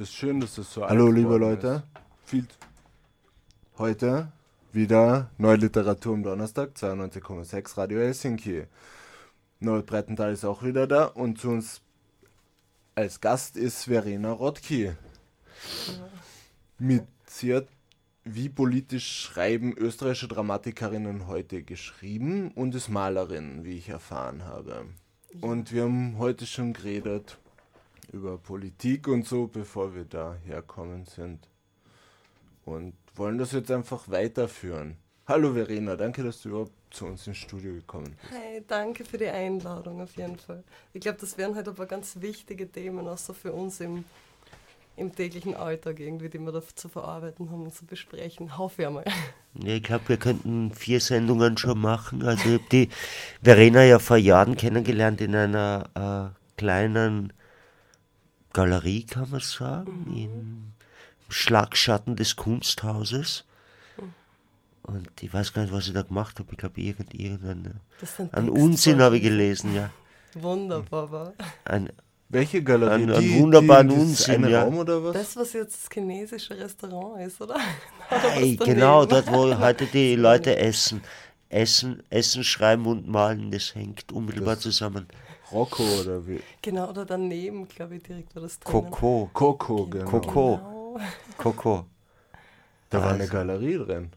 Das ist schön, dass das so Hallo, liebe Leute. Viel Heute wieder Neue Literatur am Donnerstag, 92,6 Radio Helsinki. Nordbreitenthal ist auch wieder da und zu uns als Gast ist Verena Rodki. Mit sie hat wie politisch schreiben österreichische Dramatikerinnen heute geschrieben und ist Malerin, wie ich erfahren habe. Und wir haben heute schon geredet über Politik und so, bevor wir da herkommen sind. Und wollen das jetzt einfach weiterführen. Hallo Verena, danke, dass du überhaupt zu uns ins Studio gekommen bist. Hey, danke für die Einladung auf jeden Fall. Ich glaube, das wären halt aber ganz wichtige Themen, auch so für uns im, im täglichen Alltag irgendwie, die wir da zu verarbeiten haben und zu besprechen. Hoffe ich mal. Ja, ich glaube, wir könnten vier Sendungen schon machen. Also ich habe die Verena ja vor Jahren kennengelernt in einer äh, kleinen Galerie, kann man sagen, im Schlagschatten des Kunsthauses. Und ich weiß gar nicht, was ich da gemacht habe. Ich glaube, irgend, irgendeinen einen Unsinn habe ich gelesen, ja. Wunderbar war. Ein, Welche Galerie? Einen- einen wunderbaren Unsinn, eine ja. Raum oder was? Das, was jetzt das chinesische Restaurant ist, oder? Hey, genau, dort, wo heute die Leute essen. Essen, Essen, Schreiben und Malen, das hängt unmittelbar Das- zusammen. Rocco oder wie? Genau, oder daneben, glaube ich, direkt war das drinnen. Coco, Coco, genau. Coco. Genau. Coco. Da war eine Also. Galerie drin.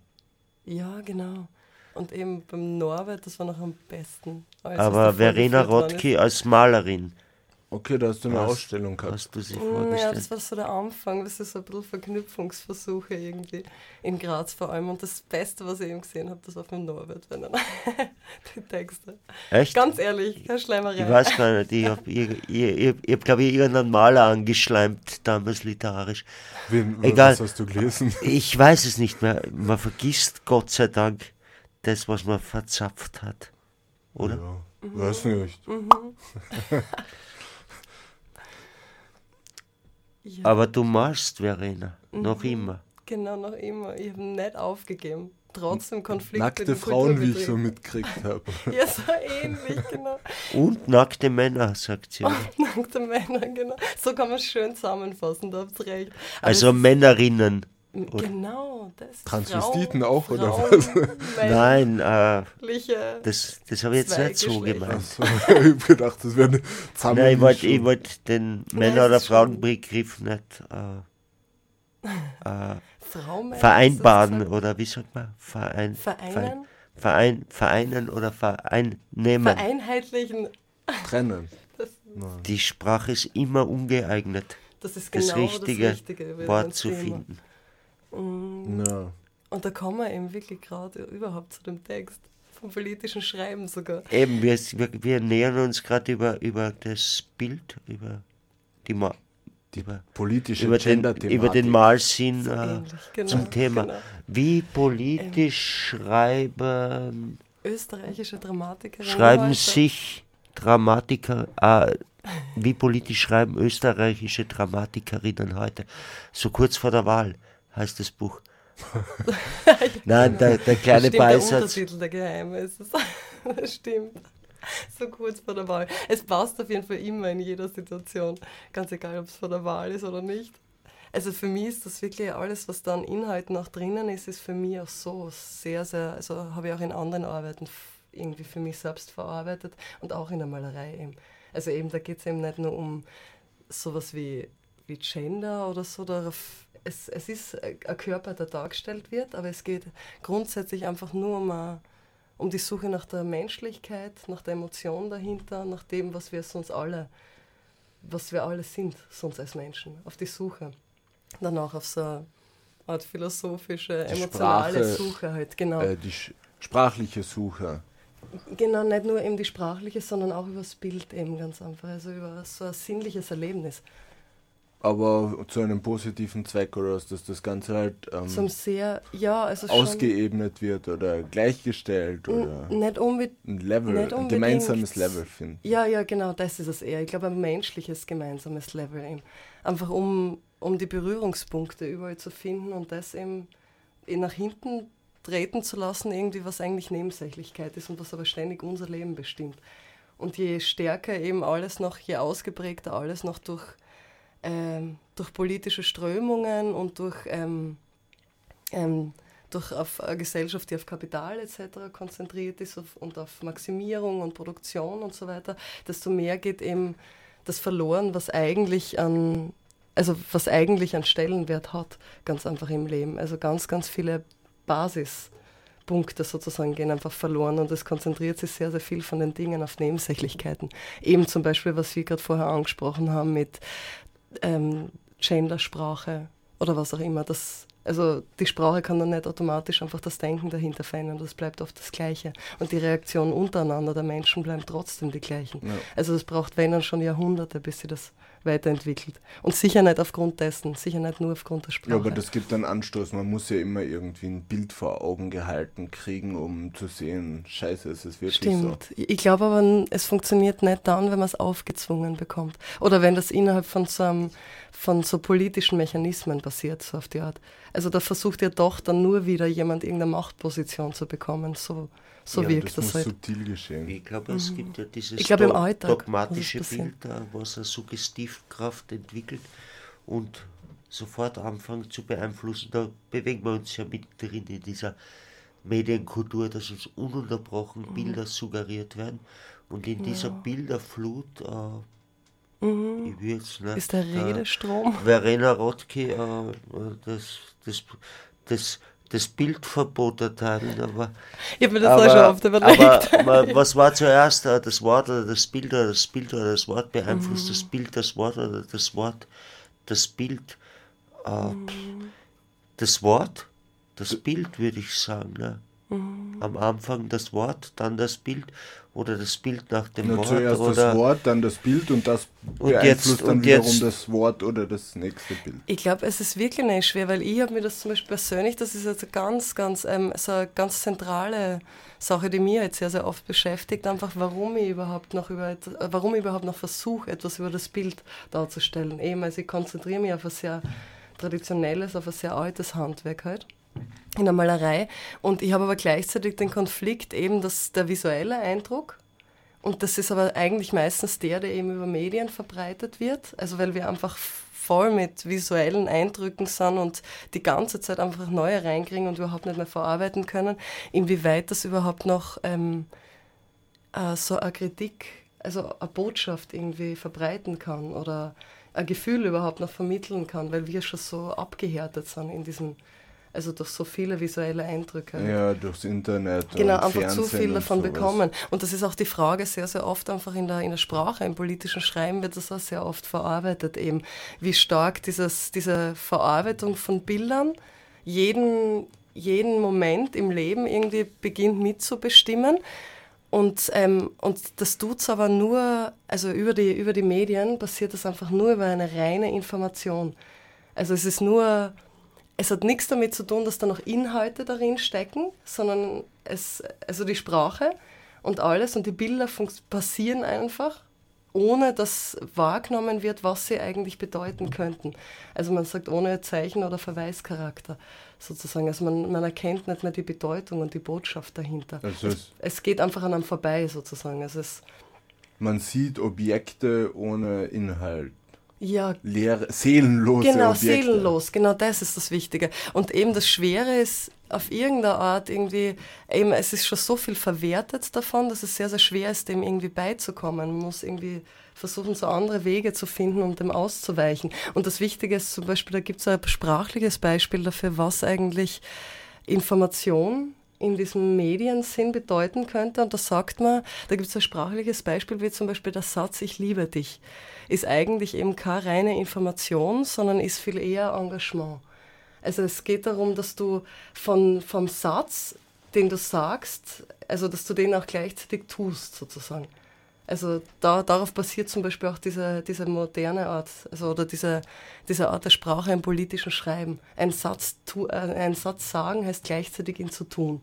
Ja, genau. Und eben beim Norbert, das war noch am besten. Aber da Verena Rotki als Malerin, Okay, da hast du eine Was? Ausstellung gehabt. hast du sie ist. Mm, Ja, vorgestellt? das war so der Anfang, das ist so ein bisschen Verknüpfungsversuche irgendwie in Graz vor allem. Und das Beste, was ich eben gesehen habe, das war vom Norbert, wenn er die Texte. Echt? Ganz ehrlich, keine Schleimerei. Ich weiß gar nicht, ich habe, ich, ich, ich, ich hab, glaube ich, irgendeinen Maler angeschleimt, damals literarisch. Wen, Egal. Was hast du gelesen? Ich weiß es nicht mehr. Man vergisst Gott sei Dank das, was man verzapft hat. Oder? Ja, weiß nicht. Mhm. Ja, Aber du malst, Verena, noch Mhm. immer. genau, noch immer. Ich habe nicht aufgegeben. Trotzdem Konflikte. Nackte Frauen, wie ich so mitgekriegt habe. Ja, so ähnlich, genau. Und nackte Männer, sagt sie. Nackte Männer, genau. So kann man es schön zusammenfassen, da habt ihr recht. Aber Also Männerinnen. M- Genau, das. Transvestiten Frauen- auch, oder Frauen, was? Nein, äh, das, das habe ich jetzt nicht so gemeint. Also, ich habe gedacht, das wäre eine Nein, ich wollte wollt den Männer- oder Frauenbegriff nicht äh, äh, Frau, vereinbaren so? oder wie sagt man? Verein, Vereinen? Verein, vereinen oder vereinnehmen. Vereinheitlichen. trennen. Das, Die Sprache ist immer ungeeignet, das ist das genau richtige das Richtige. Wort zu Thema. finden. Mm. Ja. Und da kommen wir eben wirklich gerade überhaupt zu dem Text. Vom politischen Schreiben sogar. Eben, wir, wir, wir nähern uns gerade über, über das Bild, über die Ma über, Politische über, den, über den Malsinn So äh, genau. zum Thema. Genau. Wie politisch schreiben, Österreichische Dramatikerin. schreiben heute. sich Dramatiker, äh, wie politisch schreiben österreichische Dramatikerinnen heute? So kurz vor der Wahl heißt das Buch. Nein, der, der kleine Stimmt, Beisatz. Der Untertitel, der Geheime ist es. Das stimmt. So kurz vor der Wahl. Es passt auf jeden Fall immer in jeder Situation. Ganz egal, ob es vor der Wahl ist oder nicht. Also für mich ist das wirklich alles, was da an Inhalten auch drinnen ist, ist für mich auch so sehr, sehr, also habe ich auch in anderen Arbeiten irgendwie für mich selbst verarbeitet und auch in der Malerei eben. Also eben, da geht es eben nicht nur um sowas wie, wie Gender oder so, darauf, es, es ist ein Körper, der dargestellt wird, aber es geht grundsätzlich einfach nur um, eine, um die Suche nach der Menschlichkeit, nach der Emotion dahinter, nach dem, was wir sonst alle, was wir alle sind, sonst als Menschen, auf die Suche. Danach auf so eine Art philosophische, Die emotionale Sprache, Suche halt, genau. Äh, die sprachliche Suche. Genau, nicht nur eben die sprachliche, sondern auch über das Bild eben ganz einfach, also über so ein sinnliches Erlebnis. Aber zu einem positiven Zweck oder was, dass das Ganze halt ähm, Zum sehr, ja, also ausgeebnet wird oder gleichgestellt oder nicht unbedingt, ein Level, nicht ein gemeinsames Level finden. ja, ja, genau, das ist es eher. Ich glaube, ein menschliches gemeinsames Level eben. Einfach um, um die Berührungspunkte überall zu finden und das eben eh nach hinten treten zu lassen, irgendwie was eigentlich Nebensächlichkeit ist und was aber ständig unser Leben bestimmt. Und je stärker eben alles noch, je ausgeprägter alles noch durch ähm, durch politische Strömungen und durch, ähm, ähm, durch auf eine Gesellschaft, die auf Kapital etc. konzentriert ist auf, und auf Maximierung und Produktion und so weiter, desto mehr geht eben das verloren, was eigentlich an also was eigentlich einen Stellenwert hat, ganz einfach im Leben. Also ganz, ganz viele Basispunkte sozusagen gehen einfach verloren und es konzentriert sich sehr, sehr viel von den Dingen auf Nebensächlichkeiten. Eben zum Beispiel, was wir gerade vorher angesprochen haben mit ähm, Gendersprache oder was auch immer. Das, also die Sprache kann dann nicht automatisch einfach das Denken dahinter verändern. Das bleibt oft das Gleiche. Und die Reaktion untereinander der Menschen bleiben trotzdem die gleichen. Ja. Also es braucht, wenn dann schon Jahrhunderte, bis sie das weiterentwickelt. Und sicher nicht aufgrund dessen, sicher nicht nur aufgrund der Sprache. Ja, aber das gibt einen Anstoß. Man muss ja immer irgendwie ein Bild vor Augen gehalten kriegen, um zu sehen, scheiße, es ist wirklich Stimmt. so. Ich glaube aber, es funktioniert nicht dann, wenn man es aufgezwungen bekommt. Oder wenn das innerhalb von so, einem, von so politischen Mechanismen passiert, so auf die Art. Also da versucht ja doch dann nur wieder jemand irgendeine Machtposition zu bekommen. So so ja, wirkt das, das muss halt. subtil geschehen. Ich glaube, es mhm. gibt ja dieses ich glaub, im Alltag dogmatische Bild, was eine Suggestivkraft entwickelt und sofort anfangen zu beeinflussen. Da bewegen wir uns ja mittendrin in dieser Medienkultur, dass uns ununterbrochen mhm. Bilder suggeriert werden. Und in ja. dieser Bilderflut, äh, mhm. ich jetzt, ne, ist der Redestrom. Äh, Verena Rottke, äh, das, das, das das Bildverbot erteilen. Aber, ich habe mir das aber, auch schon oft überlegt. Aber was war zuerst, äh, das Wort oder das Bild oder das Bild oder das Wort beeinflusst mhm. das Bild das Wort oder das Wort das Bild? Äh, mhm. Das Wort, das Bild würde ich sagen. Ne? Mhm. Am Anfang das Wort, dann das Bild oder das Bild nach dem Na, Wort. Zuerst oder das Wort, dann das Bild und das und beeinflusst jetzt, dann und wiederum jetzt, das Wort oder das nächste Bild. Ich glaube, es ist wirklich nicht schwer, weil ich habe mir das zum Beispiel persönlich, das ist jetzt ganz, ganz, ähm, so eine ganz zentrale Sache, die mir jetzt sehr, sehr oft beschäftigt, einfach warum ich überhaupt noch über warum ich überhaupt noch versuche, etwas über das Bild darzustellen. Eben, also ich konzentriere mich auf ein sehr traditionelles, auf ein sehr altes Handwerk halt in der Malerei. Und ich habe aber gleichzeitig den Konflikt eben, dass der visuelle Eindruck, und das ist aber eigentlich meistens der, der eben über Medien verbreitet wird, also weil wir einfach voll mit visuellen Eindrücken sind und die ganze Zeit einfach neue reinkriegen und überhaupt nicht mehr verarbeiten können, inwieweit das überhaupt noch ähm, äh, so eine Kritik, also eine Botschaft irgendwie verbreiten kann oder ein Gefühl überhaupt noch vermitteln kann, weil wir schon so abgehärtet sind in diesem also durch so viele visuelle Eindrücke. Ja, durchs Internet. Genau, einfach Fernsehen zu viel davon bekommen. Und das ist auch die Frage sehr, sehr oft einfach in der, in der Sprache, im politischen Schreiben wird das auch sehr oft verarbeitet eben, wie stark dieses, diese Verarbeitung von Bildern jeden, jeden Moment im Leben irgendwie beginnt mitzubestimmen. Und, ähm, und das tut es aber nur, also über die, über die Medien passiert das einfach nur über eine reine Information. Also es ist nur es hat nichts damit zu tun, dass da noch Inhalte darin stecken, sondern es, also die Sprache und alles und die Bilder passieren einfach, ohne dass wahrgenommen wird, was sie eigentlich bedeuten könnten. Also man sagt ohne Zeichen- oder Verweischarakter sozusagen. Also man, man erkennt nicht mehr die Bedeutung und die Botschaft dahinter. Also es, es, geht einfach an einem vorbei sozusagen. Also es, man sieht Objekte ohne Inhalt ja, leere, seelenlose Genau, Objekte. seelenlos, genau das ist das Wichtige. Und eben das Schwere ist auf irgendeine Art irgendwie, eben es ist schon so viel verwertet davon, dass es sehr, sehr schwer ist, dem irgendwie beizukommen. Man muss irgendwie versuchen, so andere Wege zu finden, um dem auszuweichen. Und das Wichtige ist zum Beispiel, da gibt es ein sprachliches Beispiel dafür, was eigentlich Information in diesem Mediensinn bedeuten könnte. Und da sagt man, da gibt es ein sprachliches Beispiel, wie zum Beispiel der Satz, ich liebe dich, ist eigentlich eben keine reine Information, sondern ist viel eher Engagement. Also es geht darum, dass du von, vom Satz, den du sagst, also dass du den auch gleichzeitig tust, sozusagen. Also da, darauf basiert zum Beispiel auch diese, diese moderne Art, also oder diese, diese Art der Sprache im politischen Schreiben. Ein Satz, tu, äh, einen Satz sagen heißt gleichzeitig ihn zu tun.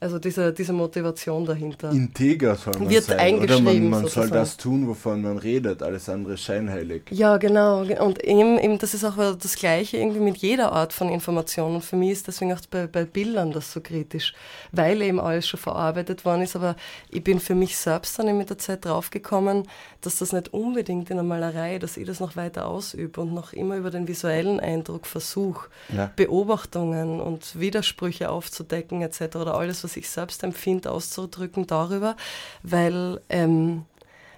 Also diese, diese Motivation dahinter. Integer soll man Wird sein. Oder eingeschrieben, man, man soll das tun, wovon man redet, alles andere ist scheinheilig. Ja, genau. Und eben, eben das ist auch das Gleiche irgendwie mit jeder Art von Information. Und für mich ist deswegen auch bei, bei Bildern das so kritisch, weil eben alles schon verarbeitet worden ist. Aber ich bin für mich selbst dann mit der Zeit draufgekommen, dass das nicht unbedingt in der Malerei, dass ich das noch weiter ausübe und noch immer über den visuellen Eindruck versuche, Ja. Beobachtungen und Widersprüche aufzudecken etc. oder alles, was ich selbst empfinde, auszudrücken darüber, weil, ähm,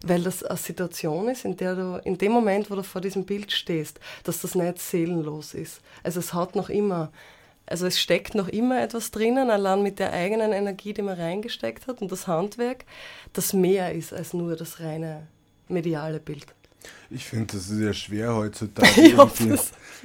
weil das eine Situation ist, in der du in dem Moment, wo du vor diesem Bild stehst, dass das nicht seelenlos ist. Also es hat noch immer, also es steckt noch immer etwas drinnen, allein mit der eigenen Energie, die man reingesteckt hat und das Handwerk, das mehr ist als nur das reine mediale Bild. Ich finde, das ist ja schwer heutzutage. Ich hoffe,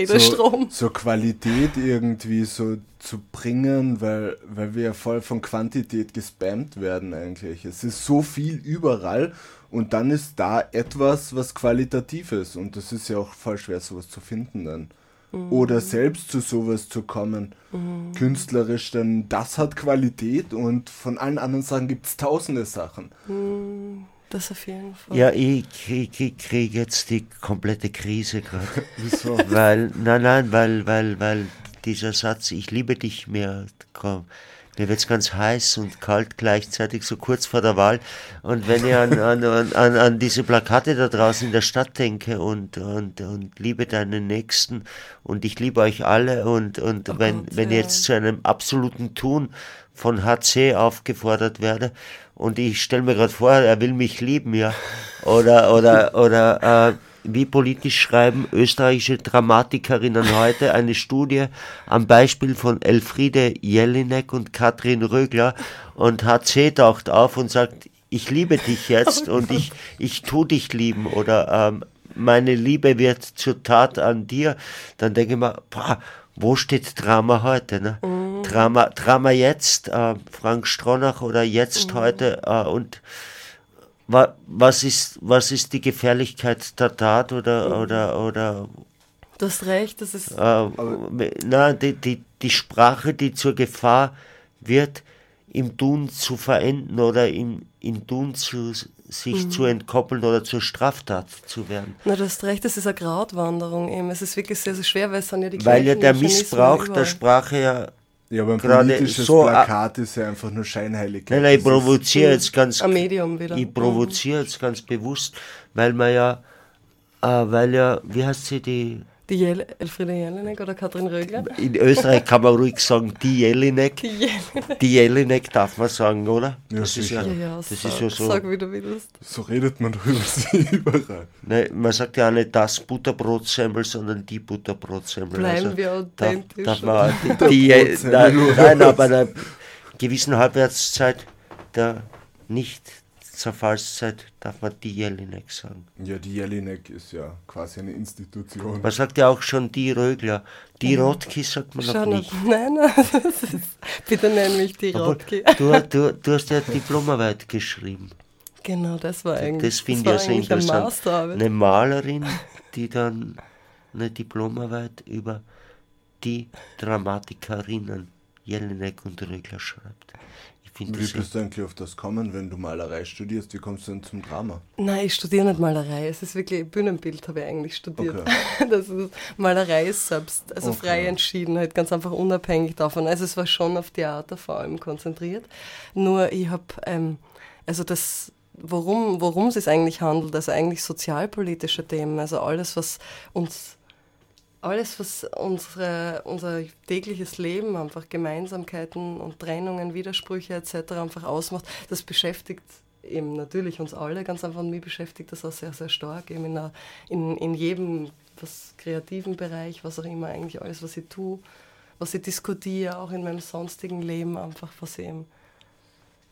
so, Strom. so Qualität irgendwie so zu bringen, weil, weil wir ja voll von Quantität gespammt werden eigentlich. Es ist so viel überall und dann ist da etwas, was qualitativ ist und das ist ja auch voll schwer, sowas zu finden dann. Oder selbst zu sowas zu kommen, künstlerisch, denn das hat Qualität und von allen anderen Sachen gibt es tausende Sachen. Das auf jeden Fall. Ja, ich kriege ich krieg jetzt die komplette Krise gerade. Wieso? weil, nein, nein, weil, weil, weil dieser Satz, ich liebe dich mehr, komm, mir wird's ganz heiß und kalt gleichzeitig, so kurz vor der Wahl. Und wenn ich an, an, an, an, an diese Plakate da draußen in der Stadt denke und, und, und liebe deinen Nächsten und ich liebe euch alle und, und Oh wenn, Gott, wenn ich ja. jetzt zu einem absoluten Tun von HC aufgefordert werde und ich stelle mir gerade vor, er will mich lieben, ja. Oder, oder, oder, äh, wie politisch schreiben österreichische Dramatikerinnen heute eine Studie am Beispiel von Elfriede Jelinek und Katrin Rögler und HC taucht auf und sagt, ich liebe dich jetzt und ich, ich tu dich lieben oder ähm, meine Liebe wird zur Tat an dir, dann denke ich mir, boah, wo steht Drama heute? Ne? Drama, Drama jetzt, äh, Frank Stronach oder jetzt heute äh, und wa, was ist, was ist die Gefährlichkeit der Tat oder, oder, oder Du hast recht, das ist äh, na, die, die, die Sprache, die zur Gefahr wird, im Tun zu verenden oder im, im Tun zu, sich zu entkoppeln oder zur Straftat zu werden. Na, du hast recht, das ist eine Gratwanderung eben. Es ist wirklich sehr, sehr schwer, weil es sind ja die Weil ja der Missbrauch der. Sprache ja. Ja, aber ein Gerade politisches so, äh, Plakat ist ja einfach nur Scheinheiligkeit. Nein, nein, ich provoziere jetzt ganz. Ein Medium wieder. Ich provoziere jetzt ganz bewusst, weil man ja, äh, weil ja, wie heißt sie, die. Die Jel Elfriede Jelinek oder Katrin Rögler? In Österreich kann man ruhig sagen, die Jelinek. Die Jelinek. Die Jelinek darf man sagen, oder? Ja, das ist ja, sicher. Ja, ja, das sag, ist ja so. sag wie du willst. So redet man doch über sie überall. Ne, man sagt ja auch nicht das Butterbrotsemmel, sondern die Butterbrotsemmel. Bleiben wir darf, authentisch. darf man die, die, nein, nein, aber einer gewissen Halbwertszeit der nicht Zerfallszeit darf man die Jelinek sagen. Ja, die Jelinek ist ja quasi eine Institution. Man sagt ja auch schon die Rögler. Die Rotki sagt man noch Schau nicht. nicht. Nein, nein, das ist, bitte nenn mich die Aber Rotki. du, du, du hast ja Diplomarbeit geschrieben. Genau, das war eigentlich, Das finde ich ja sehr eine interessant. Masterarbeit. Eine Malerin, die dann eine Diplomarbeit über die Dramatikerinnen Jelinek und Rögler schreibt. Ich finde Wie das bist du eigentlich auf das kommen, wenn du Malerei studierst? Wie kommst du denn zum Drama? Nein, ich studiere nicht Malerei. Es ist wirklich Bühnenbild, habe ich eigentlich studiert. Okay. Das ist, Malerei ist selbst, also Okay. frei entschieden, halt ganz einfach unabhängig davon. Also es war schon auf Theater vor allem konzentriert. Nur ich habe, ähm, also das, worum, worum es sich eigentlich handelt, also eigentlich sozialpolitische Themen, also alles, was uns alles, was unsere, unser tägliches Leben, einfach Gemeinsamkeiten und Trennungen, Widersprüche etc. einfach ausmacht, das beschäftigt eben natürlich uns alle ganz einfach und mich beschäftigt das auch sehr, sehr stark eben in, einer, in, in jedem was kreativen Bereich, was auch immer eigentlich alles, was ich tue, was ich diskutiere, auch in meinem sonstigen Leben einfach, was eben,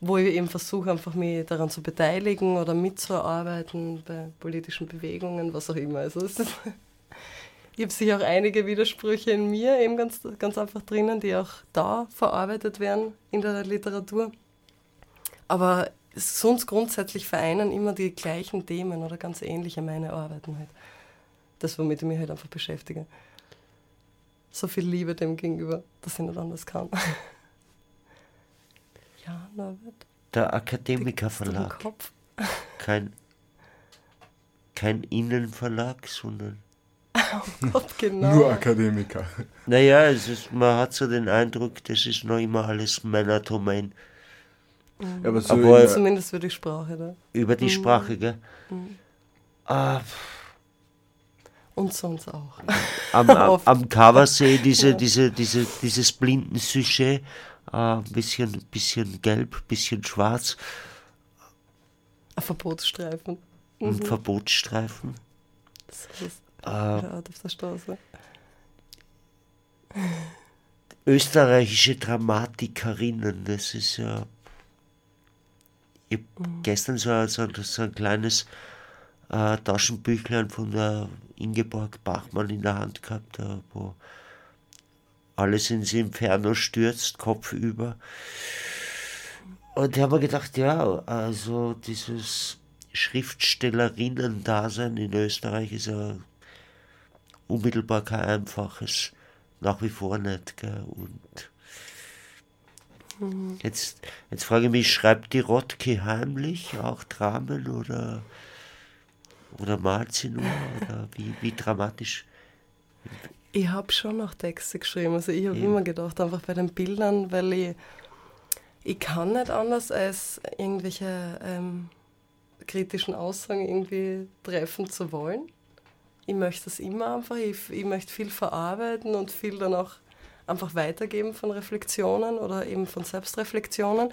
wo ich eben versuche, einfach mich daran zu beteiligen oder mitzuarbeiten bei politischen Bewegungen, was auch immer. Also es ist ich habe sicher auch einige Widersprüche in mir eben ganz, ganz einfach drinnen, die auch da verarbeitet werden in der Literatur. Aber sonst grundsätzlich vereinen immer die gleichen Themen oder ganz ähnliche meine Arbeiten halt. Das, womit ich mich halt einfach beschäftige. So viel Liebe dem gegenüber, dass ich nicht anders kann. Ja, Norbert. Der Akademiker Verlag. Kopf. Kein, kein Innenverlag, sondern. Oh Gott, genau. Nur Akademiker. Naja, es ist, man hat so den Eindruck, das ist noch immer alles Männerdomain. Ja, aber so Aber- in, Zumindest für die Sprache da. Über die Sprache, gell? Ah, Und sonst auch. am, am, Oft. am Cover sehe ich diese, Ja. diese, diese, dieses blinden Sujet. Ein bisschen, bisschen gelb, bisschen schwarz. Ein Verbotsstreifen. und Verbotsstreifen. So ist Art auf der Straße. österreichische Dramatikerinnen, das ist ja. Ich hab gestern so, ein- so, ein- so ein kleines äh, Taschenbüchlein von der Ingeborg Bachmann in der Hand gehabt, äh, wo alles ins Inferno stürzt, kopfüber. Und ich habe mir gedacht, ja, also dieses Schriftstellerinnen-Dasein in Österreich ist ja unmittelbar kein einfaches, nach wie vor nicht. Gell? Und jetzt, jetzt frage ich mich, schreibt die Rotke heimlich auch Dramen oder, oder malt sie nur? Oder wie, wie dramatisch? Ich habe schon noch Texte geschrieben. Also ich habe Eben. immer gedacht, einfach bei den Bildern, weil ich, ich kann nicht anders als irgendwelche ähm, kritischen Aussagen irgendwie treffen zu wollen. Ich möchte das immer einfach. Ich, ich möchte viel verarbeiten und viel dann auch einfach weitergeben von Reflexionen oder eben von Selbstreflexionen.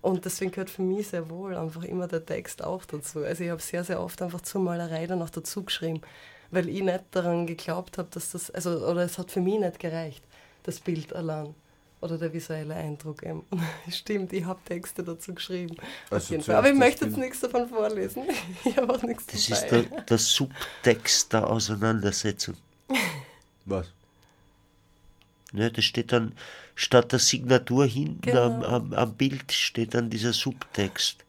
Und deswegen gehört für mich sehr wohl einfach immer der Text auch dazu. Also ich habe sehr, sehr oft einfach zur Malerei dann auch dazu geschrieben, weil ich nicht daran geglaubt habe, dass das, also, oder es hat für mich nicht gereicht, das Bild allein. Oder der visuelle Eindruck eben. Stimmt, ich habe Texte dazu geschrieben. Also. Aber ich das möchte jetzt nichts davon vorlesen. Ich habe auch nichts Das dabei. ist der, der Subtext der Auseinandersetzung. was? Ne, da steht dann, statt der Signatur hinten Genau. am, am, am Bild steht dann dieser Subtext.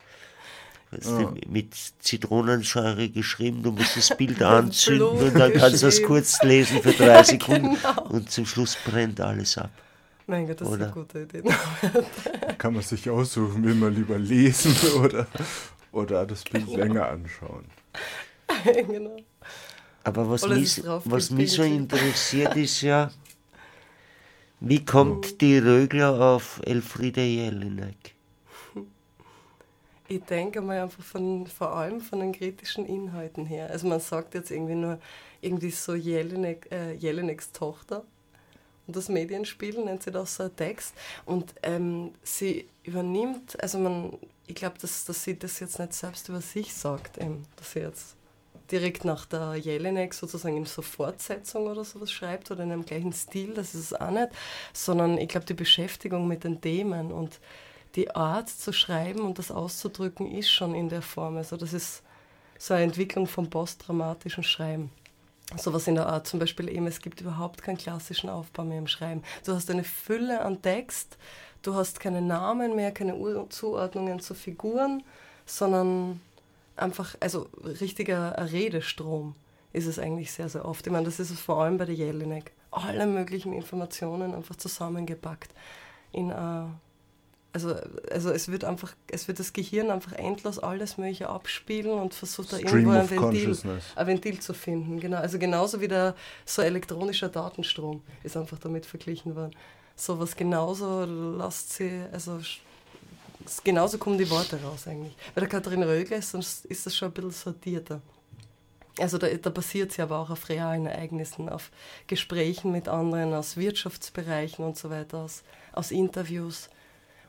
Weißt du, mit Zitronensäure geschrieben, du musst das Bild anzünden und dann kannst du es kurz lesen für drei Sekunden genau. und zum Schluss brennt alles ab. Mein Gott, das ist Oder? eine gute Idee. Kann man sich aussuchen, will man lieber lesen oder, oder das Bild länger anschauen. genau. Aber was Oder mich, was mich so interessiert ist ja, wie kommt die Rögler auf Elfriede Jelinek? Ich denke mal einfach von, vor allem von den kritischen Inhalten her. Also man sagt jetzt irgendwie nur irgendwie so Jelinek, äh, Jelineks Tochter und das Medienspiel nennt sie das so ein Text und ähm, sie übernimmt, also man, ich glaube, dass, dass sie das jetzt nicht selbst über sich sagt, eben, dass sie jetzt direkt nach der Jelinek sozusagen in so Fortsetzung oder sowas schreibt oder in einem gleichen Stil, das ist es auch nicht, sondern ich glaube, die Beschäftigung mit den Themen und die Art zu schreiben und das auszudrücken ist schon in der Form. Also das ist so eine Entwicklung vom postdramatischen Schreiben. Sowas in der Art, zum Beispiel eben, es gibt überhaupt keinen klassischen Aufbau mehr im Schreiben. Du hast eine Fülle an Text, du hast keine Namen mehr, keine Ur- Zuordnungen zu Figuren, sondern einfach, also richtiger Redestrom ist es eigentlich sehr, sehr oft. Ich meine, das ist es vor allem bei der Jelinek. Alle möglichen Informationen einfach zusammengepackt in äh, also, also es wird einfach, es wird das Gehirn einfach endlos alles Mögliche abspielen und versucht da Stream irgendwo ein Ventil, ein Ventil zu finden. Genau. Also genauso wie der so elektronischer Datenstrom ist einfach damit verglichen worden. Sowas genauso lasst sie, also genauso kommen die Worte raus eigentlich. Bei der Katharin Rögler ist das, ist das schon ein bisschen sortierter. Also da, da basiert sie aber auch auf realen Ereignissen, auf Gesprächen mit anderen aus Wirtschaftsbereichen und so weiter, aus, aus Interviews.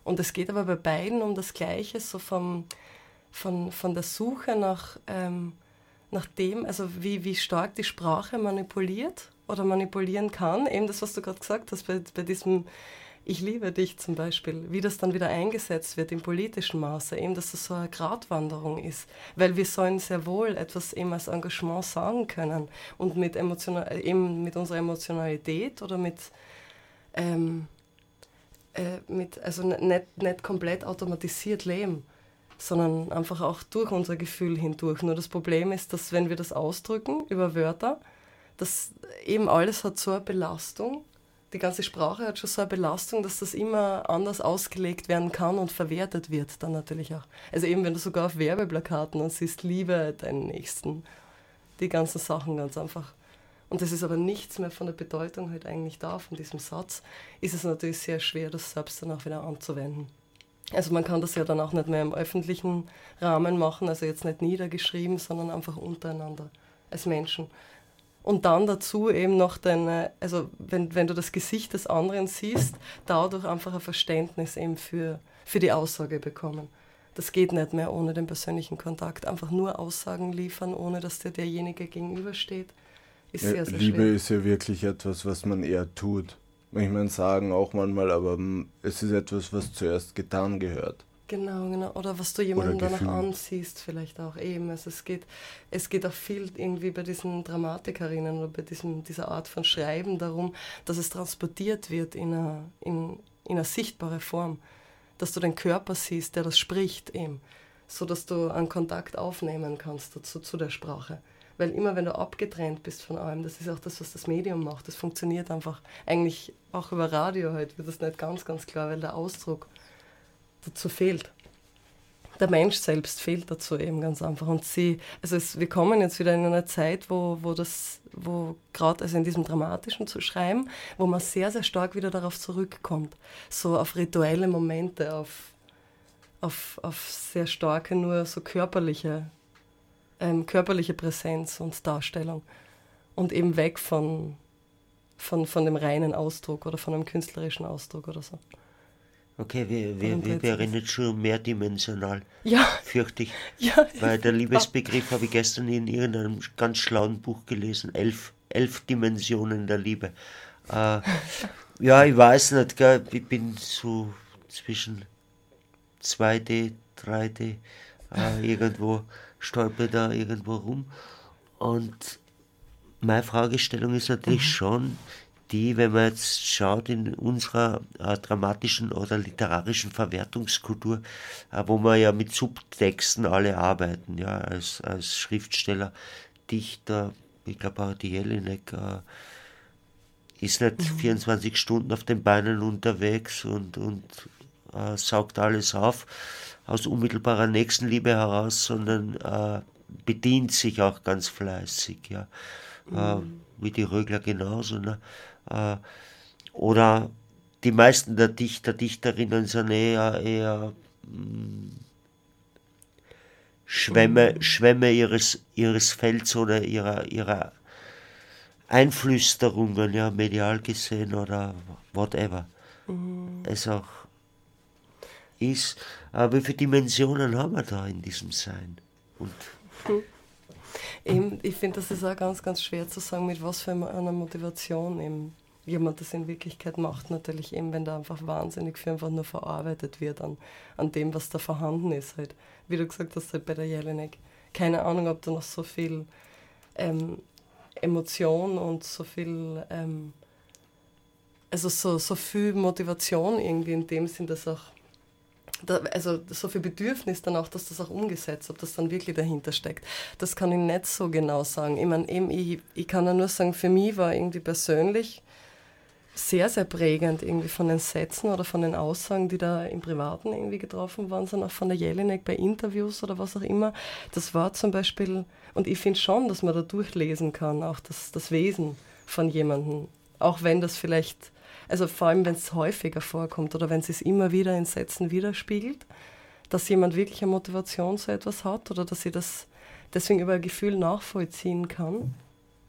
Und es geht aber bei beiden um das Gleiche, so vom, von, von der Suche nach, ähm, nach dem, also wie, wie stark die Sprache manipuliert oder manipulieren kann. Eben das, was du gerade gesagt hast, bei, bei diesem Ich liebe dich zum Beispiel, wie das dann wieder eingesetzt wird im politischen Maße, eben, dass das so eine Gratwanderung ist. Weil wir sollen sehr wohl etwas eben als Engagement sagen können und mit, emotional, eben mit unserer Emotionalität oder mit ähm, äh, mit, also nicht, nicht komplett automatisiert leben, sondern einfach auch durch unser Gefühl hindurch. Nur das Problem ist, dass wenn wir das ausdrücken über Wörter, dass eben alles hat so eine Belastung, die ganze Sprache hat schon so eine Belastung, dass das immer anders ausgelegt werden kann und verwertet wird dann natürlich auch. Also eben, wenn du sogar auf Werbeplakaten und siehst, liebe deinen Nächsten, die ganzen Sachen ganz einfach. Und das ist aber nichts mehr von der Bedeutung halt eigentlich da, von diesem Satz, ist es natürlich sehr schwer, das selbst dann auch wieder anzuwenden. Also man kann das ja dann auch nicht mehr im öffentlichen Rahmen machen, also jetzt nicht niedergeschrieben, sondern einfach untereinander als Menschen. Und dann dazu eben noch deine, also wenn, wenn du das Gesicht des anderen siehst, dadurch einfach ein Verständnis eben für, für die Aussage bekommen. Das geht nicht mehr ohne den persönlichen Kontakt. Einfach nur Aussagen liefern, ohne dass dir derjenige gegenübersteht, ist sehr, sehr Liebe schwer. ist ja wirklich etwas, was man eher tut. Ich meine, sagen auch manchmal, aber es ist etwas, was zuerst getan gehört. Genau, genau. Oder was du jemandem danach ansiehst, vielleicht auch eben. Also es geht, es geht auch viel irgendwie bei diesen Dramatikerinnen oder bei diesem, dieser Art von Schreiben darum, dass es transportiert wird in eine, in, in eine sichtbare Form. Dass du den Körper siehst, der das spricht eben. So dass du einen Kontakt aufnehmen kannst dazu, zu der Sprache. Weil immer wenn du abgetrennt bist von allem, das ist auch das, was das Medium macht. Das funktioniert einfach eigentlich auch über Radio halt, wird das nicht ganz, ganz klar, weil der Ausdruck dazu fehlt. Der Mensch selbst fehlt dazu eben ganz einfach. Und sie, also es, wir kommen jetzt wieder in eine Zeit, wo, wo das, wo gerade also in diesem Dramatischen zu schreiben, wo man sehr, sehr stark wieder darauf zurückkommt. So auf rituelle Momente, auf, auf, auf sehr starke, nur so körperliche, ähm, körperliche Präsenz und Darstellung. Und eben weg von, von, von dem reinen Ausdruck oder von einem künstlerischen Ausdruck oder so. Okay, wir, wir, wir wären jetzt schon mehrdimensional, Ja, fürchte ich. ja. Weil der Liebesbegriff habe ich gestern in irgendeinem ganz schlauen Buch gelesen. Elf, elf Dimensionen der Liebe. Äh, ja, ich weiß nicht, gell, ich bin so zwischen 2D, 3D, äh, irgendwo stolper da irgendwo rum. Und meine Fragestellung ist natürlich schon die, wenn man jetzt schaut in unserer äh, dramatischen oder literarischen Verwertungskultur, äh, wo wir ja mit Subtexten alle arbeiten, ja, als, als Schriftsteller, Dichter, ich glaube auch die Jelinek äh, ist nicht 24 Stunden auf den Beinen unterwegs und, und äh, saugt alles auf aus unmittelbarer Nächstenliebe heraus, sondern äh, bedient sich auch ganz fleißig, ja. Äh, wie die Rögler genauso. Ne? Äh, oder die meisten der Dichter, Dichterinnen sind eher, eher mm, Schwämme, Schwämme ihres, ihres Felds oder ihrer, ihrer Einflüsterungen, ja, medial gesehen oder whatever. Es auch ist. Aber wie viele Dimensionen haben wir da in diesem Sein? Und Eben, ich finde, das ist auch ganz, ganz schwer zu sagen, mit was für einer Motivation eben jemand das in Wirklichkeit macht. Natürlich eben, wenn da einfach wahnsinnig viel einfach nur verarbeitet wird an, an dem, was da vorhanden ist. Halt. Wie du gesagt hast, halt bei der Jelinek. Keine Ahnung, ob da noch so viel ähm, Emotion und so viel, ähm, also so, so viel Motivation irgendwie in dem Sinn, dass auch da, also so viel Bedürfnis dann auch, dass das auch umgesetzt, ob das dann wirklich dahinter steckt. Das kann ich nicht so genau sagen. Ich meine, eben, ich, ich kann ja nur sagen, für mich war irgendwie persönlich sehr, sehr prägend irgendwie von den Sätzen oder von den Aussagen, die da im Privaten irgendwie getroffen worden sind, auch von der Jelinek bei Interviews oder was auch immer. Das war zum Beispiel, und ich finde schon, dass man da durchlesen kann, auch das, das Wesen von jemandem. Auch wenn das vielleicht, also vor allem wenn es häufiger vorkommt oder wenn es immer wieder in Sätzen widerspiegelt, dass jemand wirklich eine Motivation zu etwas hat oder dass sie das deswegen über ein Gefühl nachvollziehen kann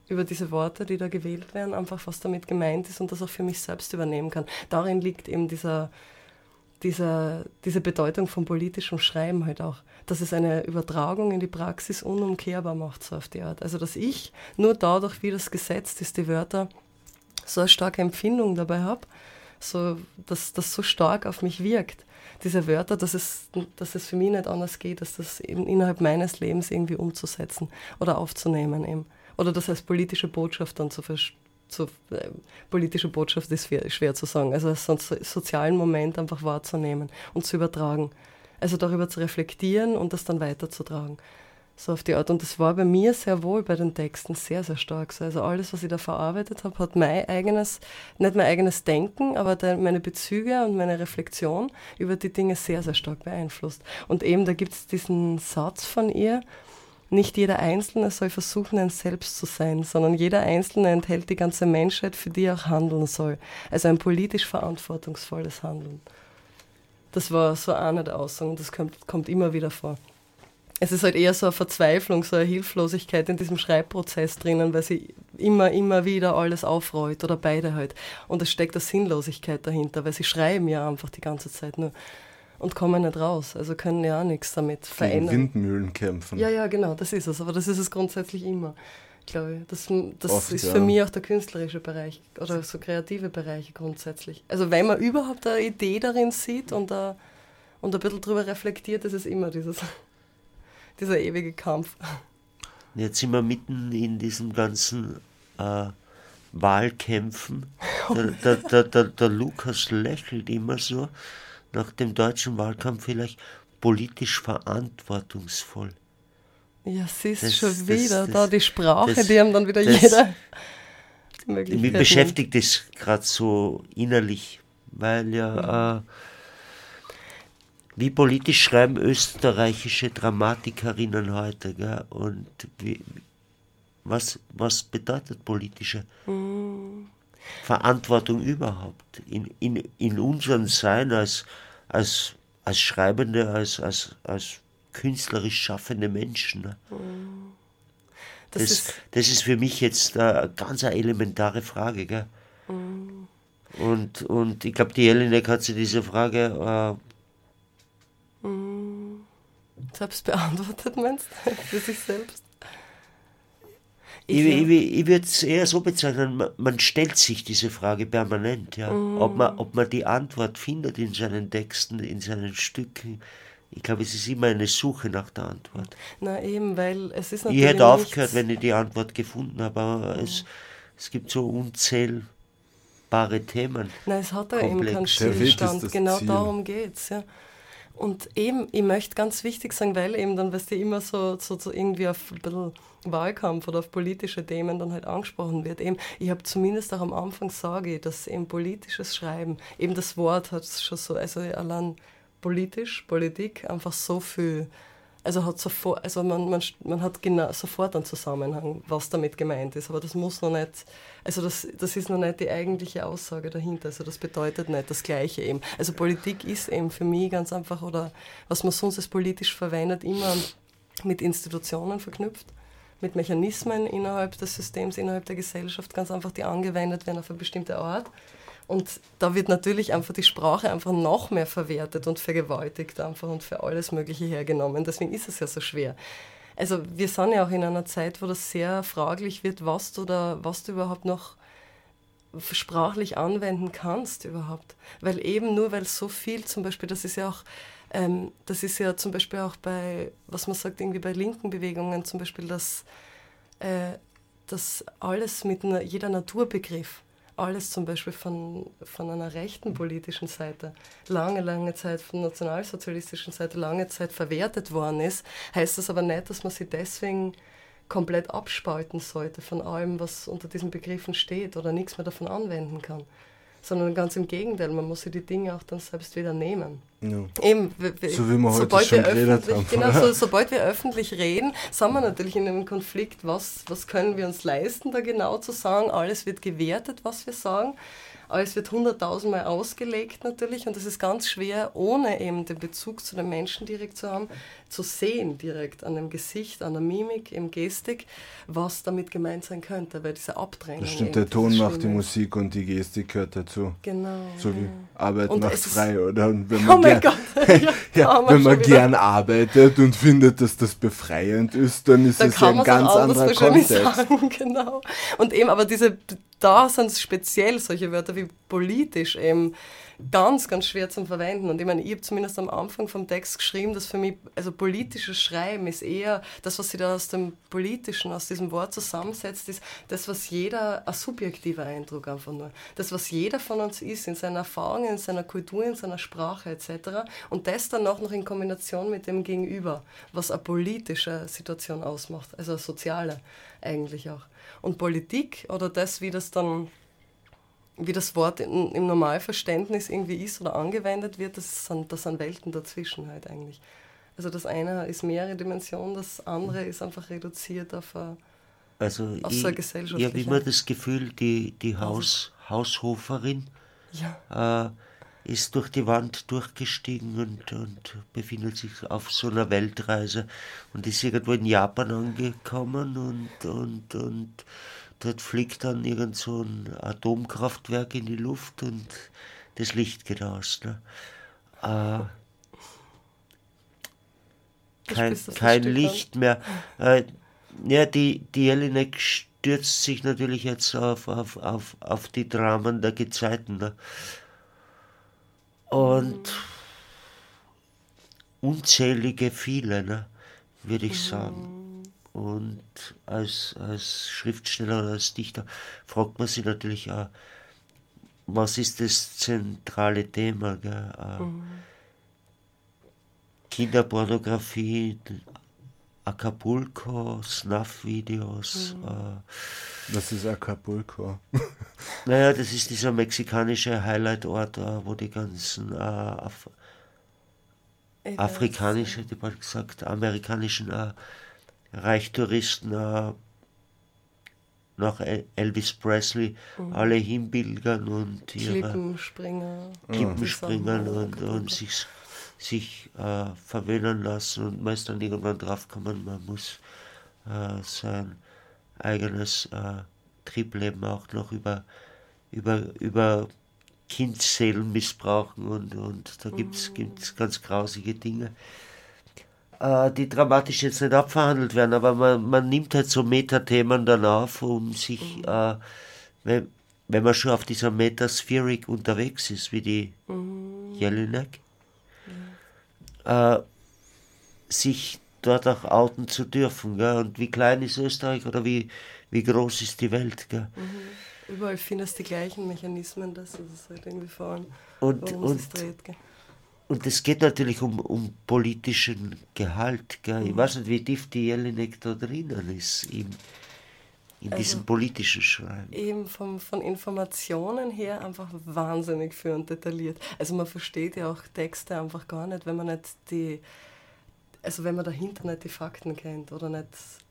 über diese Worte, die da gewählt werden, einfach was damit gemeint ist und das auch für mich selbst übernehmen kann. Darin liegt eben dieser, dieser, diese Bedeutung von politischem Schreiben halt auch, dass es eine Übertragung in die Praxis unumkehrbar macht, so auf die Art. Also dass ich nur dadurch, wie das gesetzt ist, die Wörter so eine starke Empfindung dabei habe, so, dass das so stark auf mich wirkt. Diese Wörter, dass es, dass es für mich nicht anders geht, als das eben innerhalb meines Lebens irgendwie umzusetzen oder aufzunehmen eben oder das als politische Botschaft dann zu verstehen. So, äh, politische Botschaft ist schwer, schwer zu sagen. Also als so, so, sozialen Moment einfach wahrzunehmen und zu übertragen. Also darüber zu reflektieren und das dann weiterzutragen. So auf die Art. Und das war bei mir sehr wohl bei den Texten sehr, sehr stark. So. Also alles, was ich da verarbeitet habe, hat mein eigenes, nicht mein eigenes Denken, aber meine Bezüge und meine Reflexion über die Dinge sehr, sehr stark beeinflusst. Und eben, da gibt es diesen Satz von ihr, nicht jeder Einzelne soll versuchen, ein Selbst zu sein, sondern jeder Einzelne enthält die ganze Menschheit, für die er auch handeln soll. Also ein politisch verantwortungsvolles Handeln. Das war so eine der Aussagen, das kommt, kommt immer wieder vor. Es ist halt eher so eine Verzweiflung, so eine Hilflosigkeit in diesem Schreibprozess drinnen, weil sie immer, immer wieder alles aufreut oder beide halt. Und es steckt eine Sinnlosigkeit dahinter, weil sie schreiben ja einfach die ganze Zeit nur und kommen nicht raus. Also können ja auch nichts damit verändern. Gegen Windmühlen kämpfen. Ja, ja, genau, das ist es. Aber das ist es grundsätzlich immer, glaube ich. Das, das Oft, ist ja. für mich auch der künstlerische Bereich oder so kreative Bereiche grundsätzlich. Also wenn man überhaupt eine Idee darin sieht und, a, und ein bisschen darüber reflektiert, ist es immer dieses, dieser ewige Kampf. Jetzt sind wir mitten in diesen ganzen äh, Wahlkämpfen. Der, der, der, der, Lukas lächelt immer so nach dem deutschen Wahlkampf vielleicht politisch verantwortungsvoll. Ja, siehst das, schon das, wieder das, da die Sprache, das, die haben dann wieder jeder. Mich beschäftigt es gerade so innerlich, weil ja, äh, wie politisch schreiben österreichische Dramatikerinnen heute, gell? und wie, was, was bedeutet politische mhm. Verantwortung überhaupt in, in, in unserem Sein als als, als Schreibende, als, als, als künstlerisch schaffende Menschen. Ne? Das, das, ist, das ist für mich jetzt eine ganz eine elementare Frage. Gell? Mm. Und, und ich glaube, die Jelinek hat sich diese Frage äh. Selbst beantwortet, meinst du? Für sich selbst? Ich, ich, ich, ich würde es eher so bezeichnen, man, man, stellt sich diese Frage permanent, ja. Mm. Ob, man, ob man die Antwort findet in seinen Texten, in seinen Stücken. Ich glaube, es ist immer eine Suche nach der Antwort. Na eben, weil es ist natürlich. Ich hätte aufgehört, wenn ich die Antwort gefunden habe, aber mm. es, es gibt so unzählbare Themen. Nein, es hat da eben keinen Stillstand. Genau Ziel. darum geht es, ja. Und eben, ich möchte ganz wichtig sagen, weil eben dann, weißt du, immer so, so, so irgendwie auf ein bisschen Wahlkampf oder auf politische Themen dann halt angesprochen wird. Eben, ich habe zumindest auch am Anfang sage, dass eben politisches Schreiben, eben das Wort hat schon so, also allein politisch, Politik, einfach so viel also hat sofort, also man, man, man hat genau, sofort einen Zusammenhang, was damit gemeint ist, aber das muss noch nicht, also das, das ist noch nicht die eigentliche Aussage dahinter, also das bedeutet nicht das Gleiche eben. Also Politik ist eben für mich ganz einfach, oder was man sonst als politisch verwendet, immer mit Institutionen verknüpft, mit Mechanismen innerhalb des Systems, innerhalb der Gesellschaft, ganz einfach, die angewendet werden auf eine bestimmte Art. Und da wird natürlich einfach die Sprache einfach noch mehr verwertet und vergewaltigt einfach und für alles Mögliche hergenommen. Deswegen ist es ja so schwer. Also wir sind ja auch in einer Zeit, wo das sehr fraglich wird, was du da, was du überhaupt noch sprachlich anwenden kannst überhaupt. Weil eben nur, weil so viel zum Beispiel, das ist ja auch, ähm, das ist ja zum Beispiel auch bei, was man sagt, irgendwie bei linken Bewegungen zum Beispiel, dass, äh, dass alles mit einer, jeder Naturbegriff alles zum Beispiel von, von einer rechten politischen Seite lange, lange Zeit von nationalsozialistischen Seite lange Zeit verwertet worden ist, heißt das aber nicht, dass man sie deswegen komplett abspalten sollte von allem, was unter diesen Begriffen steht oder nichts mehr davon anwenden kann sondern ganz im Gegenteil, man muss sich die Dinge auch dann selbst wieder nehmen. Ja. Eben, so wie wir heute schon geredet haben. Genau, so, sobald wir öffentlich reden, sind wir natürlich in einem Konflikt, was, was können wir uns leisten, da genau zu sagen, alles wird gewertet, was wir sagen aber es wird hunderttausendmal ausgelegt natürlich und es ist ganz schwer, ohne eben den Bezug zu den Menschen direkt zu haben, zu sehen direkt an dem Gesicht, an der Mimik, im Gestik, was damit gemeint sein könnte, weil diese Abdrängung. Das stimmt, der Ton macht die Musik und die Gestik gehört dazu. Genau. So wie Arbeit und macht frei, oder? Und wenn man oh gern, ja, ja, wenn man gern arbeitet und findet, dass das befreiend ist, dann ist dann es ja ein ganz anderer Kontext. Sagen, genau. Und eben, aber diese da sind speziell solche Wörter wie politisch eben ganz, ganz schwer zum Verwenden. Und ich meine, ich habe zumindest am Anfang vom Text geschrieben, dass für mich, also politisches Schreiben ist eher das, was sich da aus dem Politischen, aus diesem Wort zusammensetzt, ist das, was jeder, ein subjektiver Eindruck einfach nur, das, was jeder von uns ist, in seiner Erfahrung, in seiner Kultur, in seiner Sprache etc. Und das dann auch noch in Kombination mit dem Gegenüber, was eine politische Situation ausmacht, also eine soziale eigentlich auch. Und Politik oder das, wie das dann wie das Wort in, im Normalverständnis irgendwie ist oder angewendet wird, das sind, das sind Welten dazwischen halt eigentlich. Also das eine ist mehrere Dimensionen, das andere ist einfach reduziert auf, eine, also auf ich, so eine gesellschaftliche... Ich habe immer das Gefühl, die, die Haus, Haushoferin ja. äh, ist durch die Wand durchgestiegen und, und befindet sich auf so einer Weltreise und ist irgendwo in Japan angekommen und, und, und Dort fliegt dann irgend so ein Atomkraftwerk in die Luft und das Licht geht aus. Ne? Äh, kein, kein Licht mehr. Äh, ja, die, die Jelinek stürzt sich natürlich jetzt auf, auf, auf, auf die Dramen der Gezeiten. Ne? Und unzählige viele, ne? würde ich sagen. Und als, als Schriftsteller oder als Dichter fragt man sich natürlich auch, was ist das zentrale Thema? Gell? Äh, mhm. Kinderpornografie, Acapulco, Snuff-Videos. Mhm. Äh, Was ist Acapulco? naja, das ist dieser mexikanische Highlight-Ort, äh, wo die ganzen äh, Af afrikanische, die bald gesagt, amerikanischen äh, Reichtouristen äh, nach Elvis Presley mhm. alle hinbilgern und ihre Klippenspringer, Klippenspringer und, und sich, sich äh, verwöhnen lassen und man ist dann irgendwann draufgekommen, man muss äh, sein eigenes äh, Triebleben auch noch über, über, über Kindseelen missbrauchen und, und da gibt es mhm. ganz grausige Dinge äh, die dramatisch jetzt nicht abverhandelt werden, aber man, man nimmt halt so Metathemen dann auf, um sich, mhm. äh, wenn, wenn man schon auf dieser Metasphärik unterwegs ist, wie die mhm. Jelinek. Äh, sich dort auch outen zu dürfen. Gell? Und wie klein ist Österreich oder wie, wie groß ist die Welt? Gell? Mhm. Überall findest du die gleichen Mechanismen, dass es halt irgendwie vor allem und, und, es dreht. Gell? Und es geht natürlich um, um politischen Gehalt. Gell? Ich mhm. weiß nicht, wie tief die Jelinek da drinnen ist in, in also diesem politischen Schreiben. Eben vom, von Informationen her einfach wahnsinnig für und detailliert. Also man versteht ja auch Texte einfach gar nicht, wenn man nicht die, also wenn man dahinter nicht die Fakten kennt oder nicht,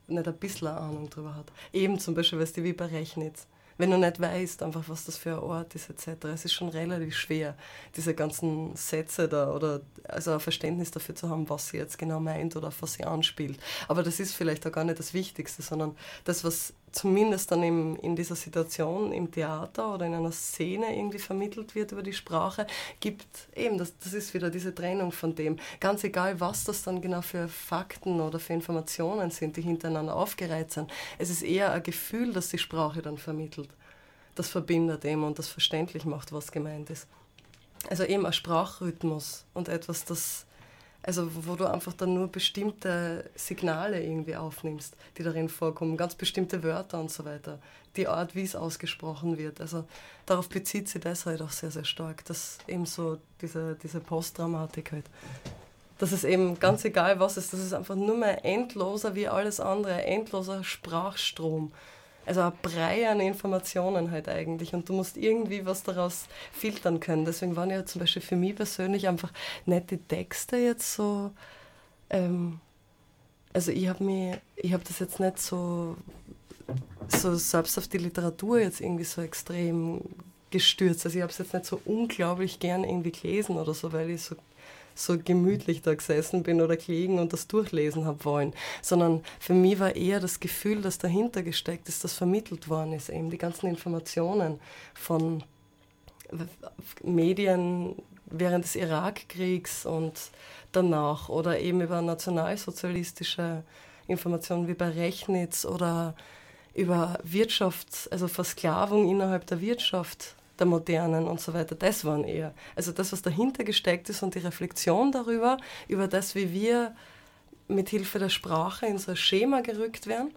nicht ein bisschen Ahnung darüber hat. Eben zum Beispiel, weißt du, wie bei Rechnitz wenn du nicht weißt, einfach was das für ein Ort ist etc. Es ist schon relativ schwer, diese ganzen Sätze da oder also ein Verständnis dafür zu haben, was sie jetzt genau meint oder auf was sie anspielt. Aber das ist vielleicht auch gar nicht das Wichtigste, sondern das, was zumindest dann im, in dieser Situation im Theater oder in einer Szene irgendwie vermittelt wird über die Sprache, gibt eben, das, das ist wieder diese Trennung von dem. Ganz egal, was das dann genau für Fakten oder für Informationen sind, die hintereinander aufgereiht sind. Es ist eher ein Gefühl, das die Sprache dann vermittelt. Das verbindet eben und das verständlich macht, was gemeint ist. Also eben ein Sprachrhythmus und etwas, das also wo du einfach dann nur bestimmte Signale irgendwie aufnimmst, die darin vorkommen, ganz bestimmte Wörter und so weiter, die Art, wie es ausgesprochen wird. Also darauf bezieht sich das halt auch sehr, sehr stark, dass eben so diese, diese Postdramatik halt. Das ist eben ganz egal, was es ist, das ist einfach nur mehr endloser wie alles andere, endloser Sprachstrom also ein Brei an Informationen halt eigentlich und du musst irgendwie was daraus filtern können. Deswegen waren ja zum Beispiel für mich persönlich einfach nette Texte jetzt so, ähm, also ich habe mir, ich habe das jetzt nicht so, so selbst auf die Literatur jetzt irgendwie so extrem gestürzt. Also ich habe es jetzt nicht so unglaublich gern irgendwie gelesen oder so, weil ich so so gemütlich da gesessen bin oder gelegen und das durchlesen habe wollen, sondern für mich war eher das Gefühl, das dahinter gesteckt ist, das vermittelt worden ist, eben die ganzen Informationen von Medien während des Irakkriegs und danach oder eben über nationalsozialistische Informationen wie bei Rechnitz oder über Wirtschaft, also Versklavung innerhalb der Wirtschaft der Modernen und so weiter, das waren eher. Also das, was dahinter gesteckt ist und die Reflexion darüber, über das, wie wir mit Hilfe der Sprache in so ein Schema gerückt werden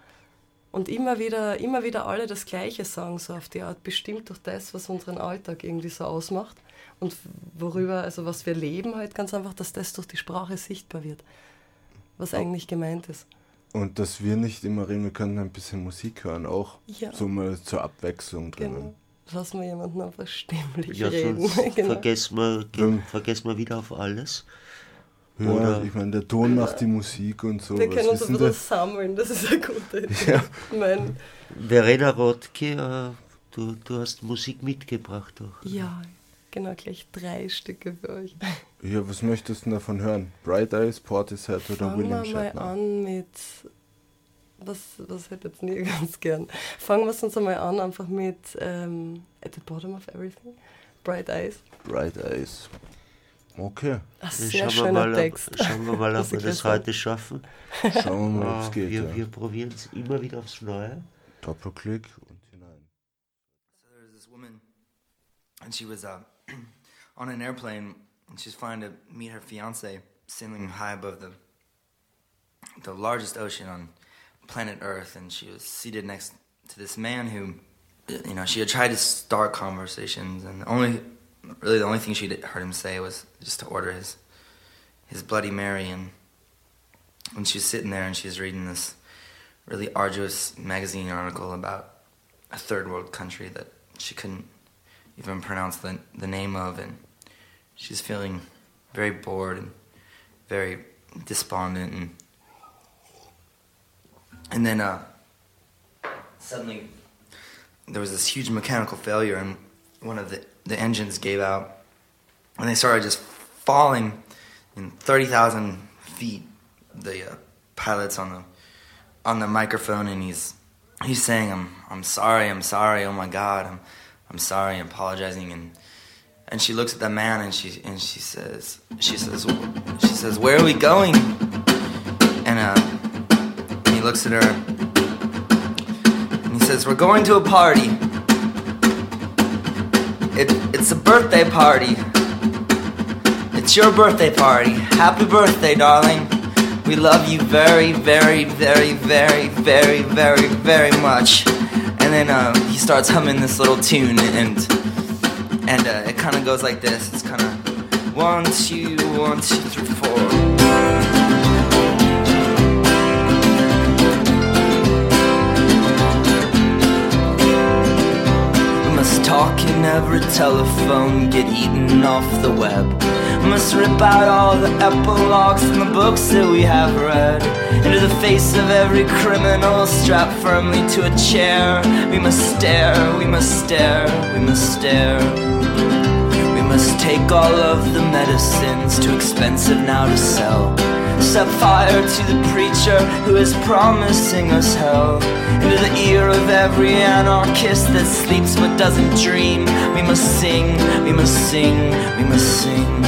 und immer wieder, immer wieder alle das Gleiche sagen, so auf die Art, bestimmt durch das, was unseren Alltag irgendwie so ausmacht und worüber, also was wir leben halt ganz einfach, dass das durch die Sprache sichtbar wird, was eigentlich gemeint ist. Und dass wir nicht immer reden, wir können ein bisschen Musik hören, auch Ja. so mal zur Abwechslung drinnen. Genau. Lassen wir jemanden einfach stimmlich Ja, reden. sonst genau. vergessen, wir, Ähm. vergessen wir wieder auf alles. Ja, Oder- ich meine, der Ton macht die Musik und so. Wir Was können uns ein bisschen das? sammeln, das ist eine gute Idee. Ja. Mein, Verena Rottke, äh, du, du hast Musik mitgebracht auch. ja, genau, gleich drei Stücke für euch. Ja, was möchtest du denn davon hören? Bright Eyes, Portishead oder Fangen William wir mal Shatner? an mit. Was, was hätte jetzt nie ganz gern? Fangen wir es uns einmal an, einfach mit ähm, At the Bottom of Everything. Bright Eyes. Bright Eyes. Okay, Ja, sehr schauen, wir mal, ob, Text. schauen wir mal, ob wir das heute schaffen. schauen wir mal, ob es Ah, geht. wir ja. wir probieren es immer wieder aufs Neue. Doppelklick und hinein. So there was this woman, and she was uh, on an airplane, and she was flying to meet her fiance, sailing high above the the largest ocean on planet Earth, and she was seated next to this man who, you know, she had tried to start conversations, and the only, really, the only thing she'd heard him say was just to order his his Bloody Mary, and when she was sitting there and she was reading this really arduous magazine article about a third world country that she couldn't even pronounce the, the name of and she's feeling very bored and very despondent and and then uh, suddenly there was this huge mechanical failure and one of the, the engines gave out and they started just falling in 30,000 feet the uh, pilots on the on the microphone and he's he's saying I'm I'm sorry, I'm sorry, oh my god, I'm I'm sorry, I'm apologizing and and she looks at the man and she and she says she says she says where are we going? And uh looks at her and he says we're going to a party. It, it's a birthday party. It's your birthday party. Happy birthday, darling. We love you very, very, very, very, very, very, very much. And then uh, he starts humming this little tune, and and uh, it kind of goes like this. It's kind of one, two, one, two, three, four. We must talk in every telephone, get eaten off the web. Must rip out all the epilogues from the books that we have read. Into the face of every criminal strapped firmly to a chair. We must stare, we must stare, we must stare. We must take all of the medicines, too expensive now to sell. Set fire to the preacher who is promising us hell. Into the ear of every anarchist that sleeps but doesn't dream. We must sing, we must sing, we must sing.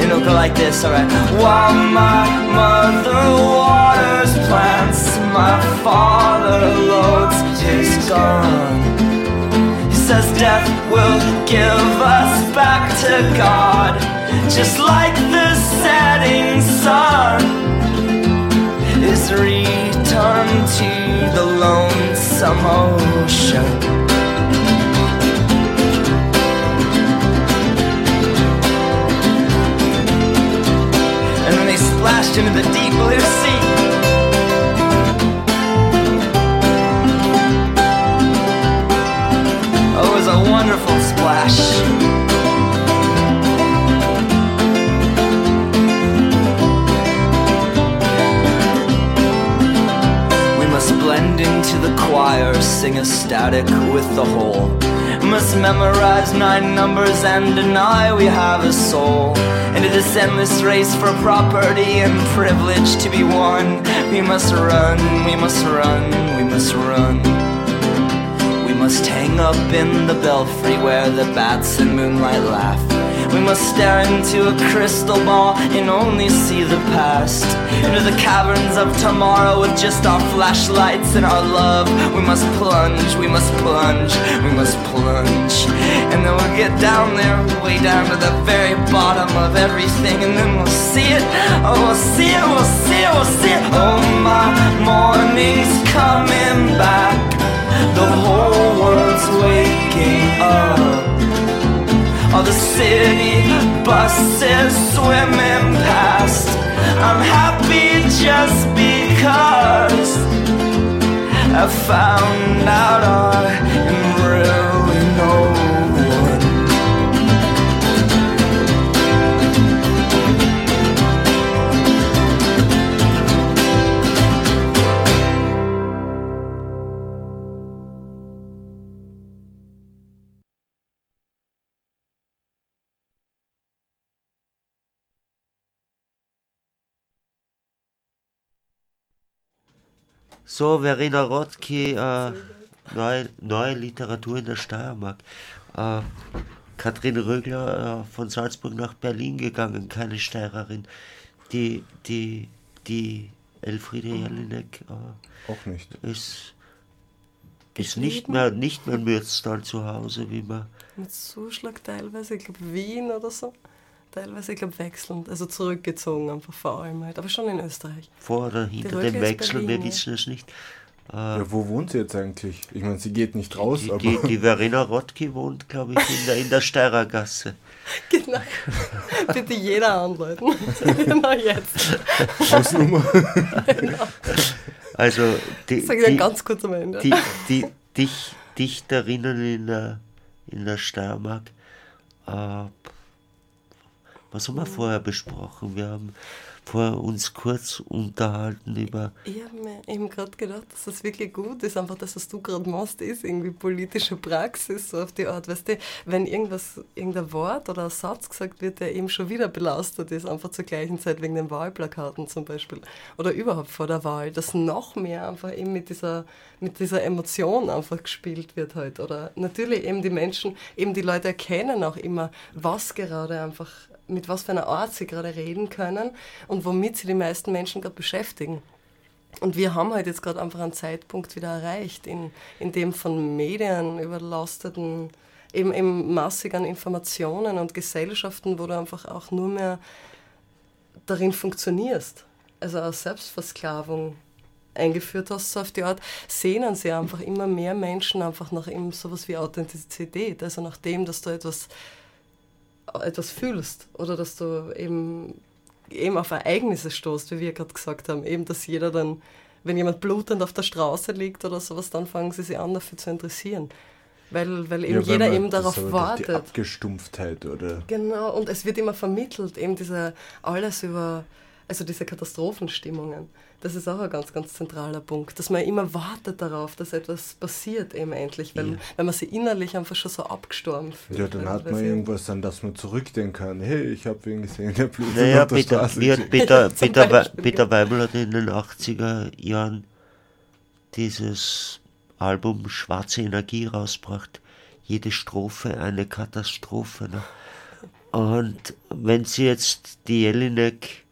It'll go like this, alright. While my mother waters plants, my father loads his gun. He says death will give us back to God, just like the setting sun is returned to the lonesome ocean. And then they splashed into the deep blue sea. Oh, it was a wonderful splash. Into the choir, sing a static with the whole. Must memorize nine numbers and deny we have a soul. Into this endless race for property and privilege to be won. We must run, we must run, we must run. We must hang up in the belfry where the bats and moonlight laugh. We must stare into a crystal ball and only see the past. Into the caverns of tomorrow with just our flashlights and our love. We must plunge, we must plunge, we must plunge. And then we'll get down there, way down to the very bottom of everything, and then we'll see it. Oh, we'll see it, we'll see it, we'll see it. Oh, my morning's coming back. The whole world's waking up. All the city buses swimming past. I'm happy just because I found out I am really no So, Verena Rottke, äh, neue, neue Literatur in der Steiermark. Äh, Katrin Rögler äh, von Salzburg nach Berlin gegangen, keine Steirerin. Die, die, die Elfriede Jelinek äh, Auch nicht. ist, ist nicht mehr, nicht mehr in Mürztal zu Hause, wie man. Mit Zuschlag teilweise, ich glaube Wien oder so. Teilweise, ich glaube, wechselnd, also zurückgezogen einfach vor allem halt, aber schon in Österreich. Vor oder hinter dem Wechsel, Berlin, wir wissen es nicht. Ja, wo wohnt sie jetzt eigentlich? Ich meine, sie geht nicht raus, Die, aber die, die Verena Rottke wohnt, glaube ich, in der, in der Steirergasse. Genau. Bitte jeder anleiten. genau jetzt. Hausnummer. Also die, Sag ich dann die, ganz kurz am Ende. die, die Dich, Dichterinnen in der, in der Steiermark, äh, was haben wir vorher besprochen? Wir haben vorher uns kurz unterhalten über Ich habe mir eben gerade gedacht, dass das wirklich gut ist. Einfach das, was du gerade machst, ist irgendwie politische Praxis, so auf die Art. Weißt du, wenn irgendwas, irgendein Wort oder ein Satz gesagt wird, der eben schon wieder belastet ist, einfach zur gleichen Zeit wegen den Wahlplakaten zum Beispiel oder überhaupt vor der Wahl, dass noch mehr einfach eben mit dieser, mit dieser Emotion einfach gespielt wird halt. Oder natürlich eben die Menschen, eben die Leute erkennen auch immer, was gerade einfach mit was für einer Art sie gerade reden können und womit sie die meisten Menschen gerade beschäftigen. Und wir haben halt jetzt gerade einfach einen Zeitpunkt wieder erreicht, in, in dem von Medien überlasteten, eben, eben massig an Informationen und Gesellschaften, wo du einfach auch nur mehr darin funktionierst. Also aus Selbstversklavung eingeführt hast, so auf die Art, sehnen sie einfach immer mehr Menschen einfach nach eben sowas wie Authentizität, also nach dem, dass du etwas etwas fühlst oder dass du eben, eben auf Ereignisse stoßt, wie wir gerade gesagt haben. Eben, dass jeder dann, wenn jemand blutend auf der Straße liegt oder sowas, dann fangen sie sich an, dafür zu interessieren. Weil, weil eben Ja, weil jeder man- eben darauf doch Die wartet. Abgestumpftheit, oder? Genau, und es wird immer vermittelt, eben diese alles über, also diese Katastrophenstimmungen. Das ist auch ein ganz, ganz zentraler Punkt, dass man immer wartet darauf, dass etwas passiert eben endlich, weil, weil man sich innerlich einfach schon so abgestorben fühlt. Ja, dann hat man irgendwas, an das man zurückdenken kann. Hey, ich habe wen gesehen, der blutet Naja, auf der Peter, Straße. hat Peter, Peter, Beispiel, Peter Weibel hat in den 80er Jahren dieses Album Schwarze Energie rausgebracht. Jede Strophe eine Katastrophe. Ne? Und wenn sie jetzt die Jelinek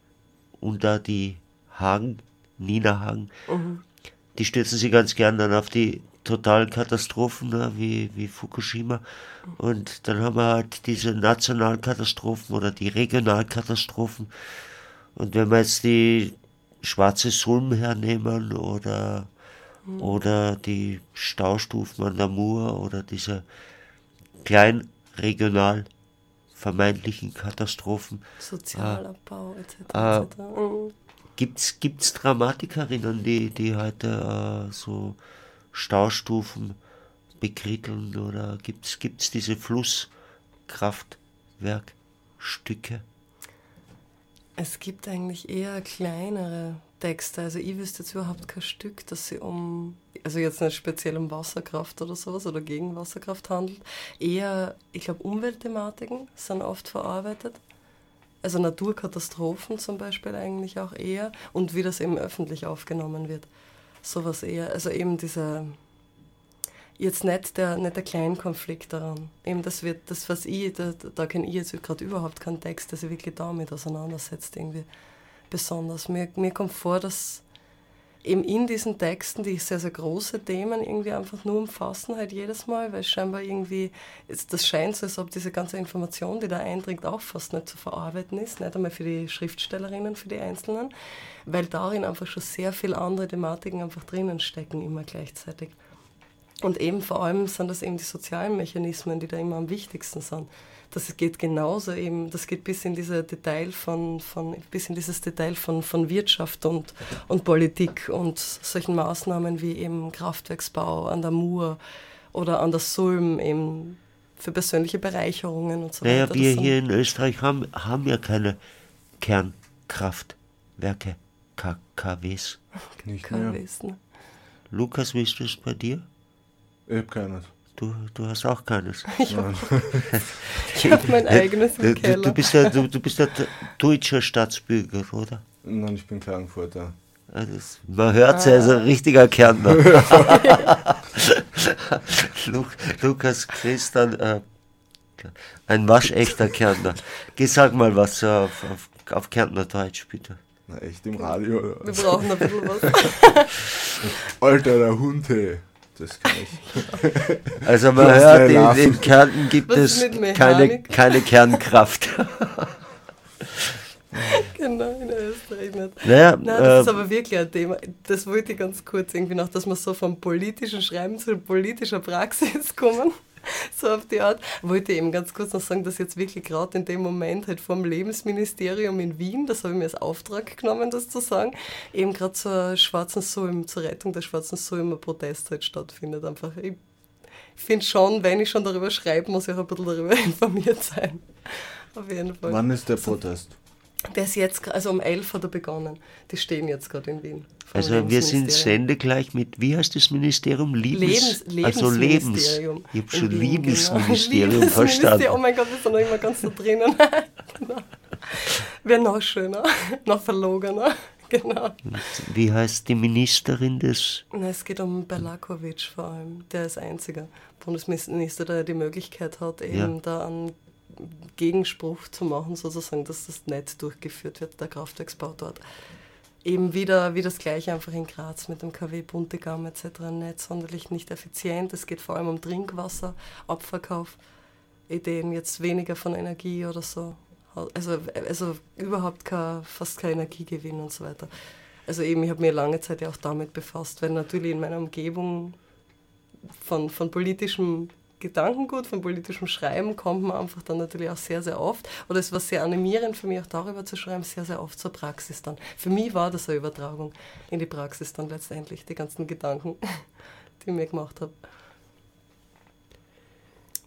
und da die Hagen, Nina Hagen, die stürzen sie ganz gern dann auf die totalen Katastrophen, ne, wie, wie Fukushima. Und dann haben wir halt diese nationalen Katastrophen oder die Regionalkatastrophen. Und wenn wir jetzt die Schwarze Sulm hernehmen oder, oder die Staustufen an der Mur oder diese kleinen regional vermeintlichen Katastrophen, Sozialabbau etc. Ah. etc. Mhm. Gibt's, gibt's Dramatikerinnen, die, die heute äh, so Staustufen bekritteln oder gibt's, gibt's diese Flusskraftwerkstücke? Es gibt eigentlich eher kleinere Texte. Also ich wüsste jetzt überhaupt kein Stück, das sie um, also jetzt nicht speziell um Wasserkraft oder sowas oder gegen Wasserkraft handelt. Eher, ich glaube, Umweltthematiken sind oft verarbeitet. Also Naturkatastrophen zum Beispiel eigentlich auch eher und wie das eben öffentlich aufgenommen wird. Sowas eher. Also eben diese, jetzt nicht der, nicht der Kleinkonflikt daran. Eben das wird, das was ich, da, da kenne ich jetzt gerade überhaupt keinen Text, der sich wirklich damit auseinandersetzt, irgendwie besonders. Mir, mir kommt vor, dass eben in diesen Texten, die sehr, sehr große Themen irgendwie einfach nur umfassen, halt jedes Mal, weil scheinbar irgendwie, das scheint so, als ob diese ganze Information, die da eindringt, auch fast nicht zu verarbeiten ist, nicht einmal für die Schriftstellerinnen, für die Einzelnen, weil darin einfach schon sehr viele andere Thematiken einfach drinnen stecken, immer gleichzeitig. Und eben vor allem sind das eben die sozialen Mechanismen, die da immer am wichtigsten sind das geht genauso eben, das geht bis in diese Detail von, von bis in dieses Detail von, von Wirtschaft und, und Politik und solchen Maßnahmen wie eben Kraftwerksbau an der Mur oder an der Sulm eben für persönliche Bereicherungen und so naja, weiter. Naja, wir hier in Österreich haben, haben ja keine Kernkraftwerke, KKWs. Nicht mehr. KWs, ne? Lukas, wie ist das bei dir? Ich habe keines. Du, du hast auch keines. Ich habe hab mein eigenes im Keller. Du, bist ja, du, du bist ja deutscher Staatsbürger, oder? Nein, ich bin Klagenfurter. Also man hört es, ah. er ist ein richtiger Kärntner. Lukas Christian, äh, ein waschechter Kärntner. Geh, sag mal was auf, auf, auf Kärntner Deutsch, bitte. Na, echt im Radio? Oder? Wir brauchen ein bisschen was. Alter, der Hunde. Das kann ich. Also man hört, in, in Kärnten gibt Was es keine, keine Kernkraft. genau, in Österreich nicht. Naja, Nein, das äh, ist aber wirklich ein Thema. Das wollte ich ganz kurz irgendwie noch, dass wir so vom politischen Schreiben zu politischer Praxis kommen. so auf die Art. Wollte eben ganz kurz noch sagen, dass jetzt wirklich gerade in dem Moment halt vom Lebensministerium in Wien, das habe ich mir als Auftrag genommen, das zu sagen, eben gerade zur schwarzen Sulm, zur Rettung der schwarzen Sulm ein Protest halt stattfindet. Einfach, ich finde schon, wenn ich schon darüber schreibe, muss ich auch ein bisschen darüber informiert sein. Auf jeden Fall. Wann ist der Protest? Der ist jetzt, also um 11 hat er begonnen. Die stehen jetzt gerade in Wien. Also wir sind sendegleich mit, wie heißt das Ministerium? Lebens, Lebens also Lebens. Ich habe schon Wien, Liebesministerium genau. verstanden. Oh mein Gott, wir sind noch immer ganz so drinnen. genau. Wäre noch schöner, noch verlogener. Genau. Wie heißt die Ministerin des? Na, es geht um Berlakovic vor allem. Der ist einziger Bundesminister, der die Möglichkeit hat, eben ja. da an Gegenspruch zu machen, sozusagen, dass das nicht durchgeführt wird, der Kraftwerksbau dort. Eben wieder wie das gleiche einfach in Graz mit dem KW Buntegam etc. nicht sonderlich nicht effizient. Es geht vor allem um Trinkwasser, Abverkauf, Ideen jetzt weniger von Energie oder so. Also, also überhaupt kein, fast kein Energiegewinn und so weiter. Also eben, ich habe mir lange Zeit ja auch damit befasst, weil natürlich in meiner Umgebung von, von politischem Gedankengut, von politischem Schreiben kommt man einfach dann natürlich auch sehr, sehr oft, oder es war sehr animierend für mich auch darüber zu schreiben, sehr, sehr oft zur Praxis dann. Für mich war das eine Übertragung in die Praxis dann letztendlich, die ganzen Gedanken, die ich mir gemacht habe.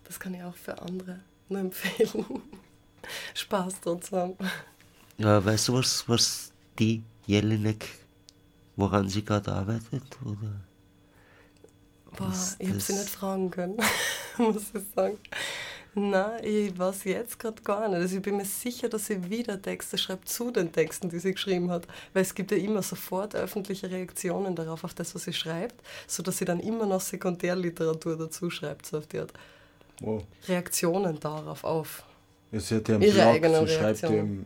Das kann ich auch für andere nur empfehlen. Spaß dran zu haben. Ja, weißt du, was, was die Jelinek, woran sie gerade arbeitet? Oder? Boah, ich habe sie nicht fragen können, muss ich sagen. Nein, ich weiß jetzt gerade gar nicht. Also ich bin mir sicher, dass sie wieder Texte schreibt zu den Texten, die sie geschrieben hat. Weil es gibt ja immer sofort öffentliche Reaktionen darauf, auf das, was sie schreibt, sodass sie dann immer noch Sekundärliteratur dazu schreibt, so auf die Art. Wow. Reaktionen darauf auf sie hat ja einen ihre Blog, sie schreibt ja im,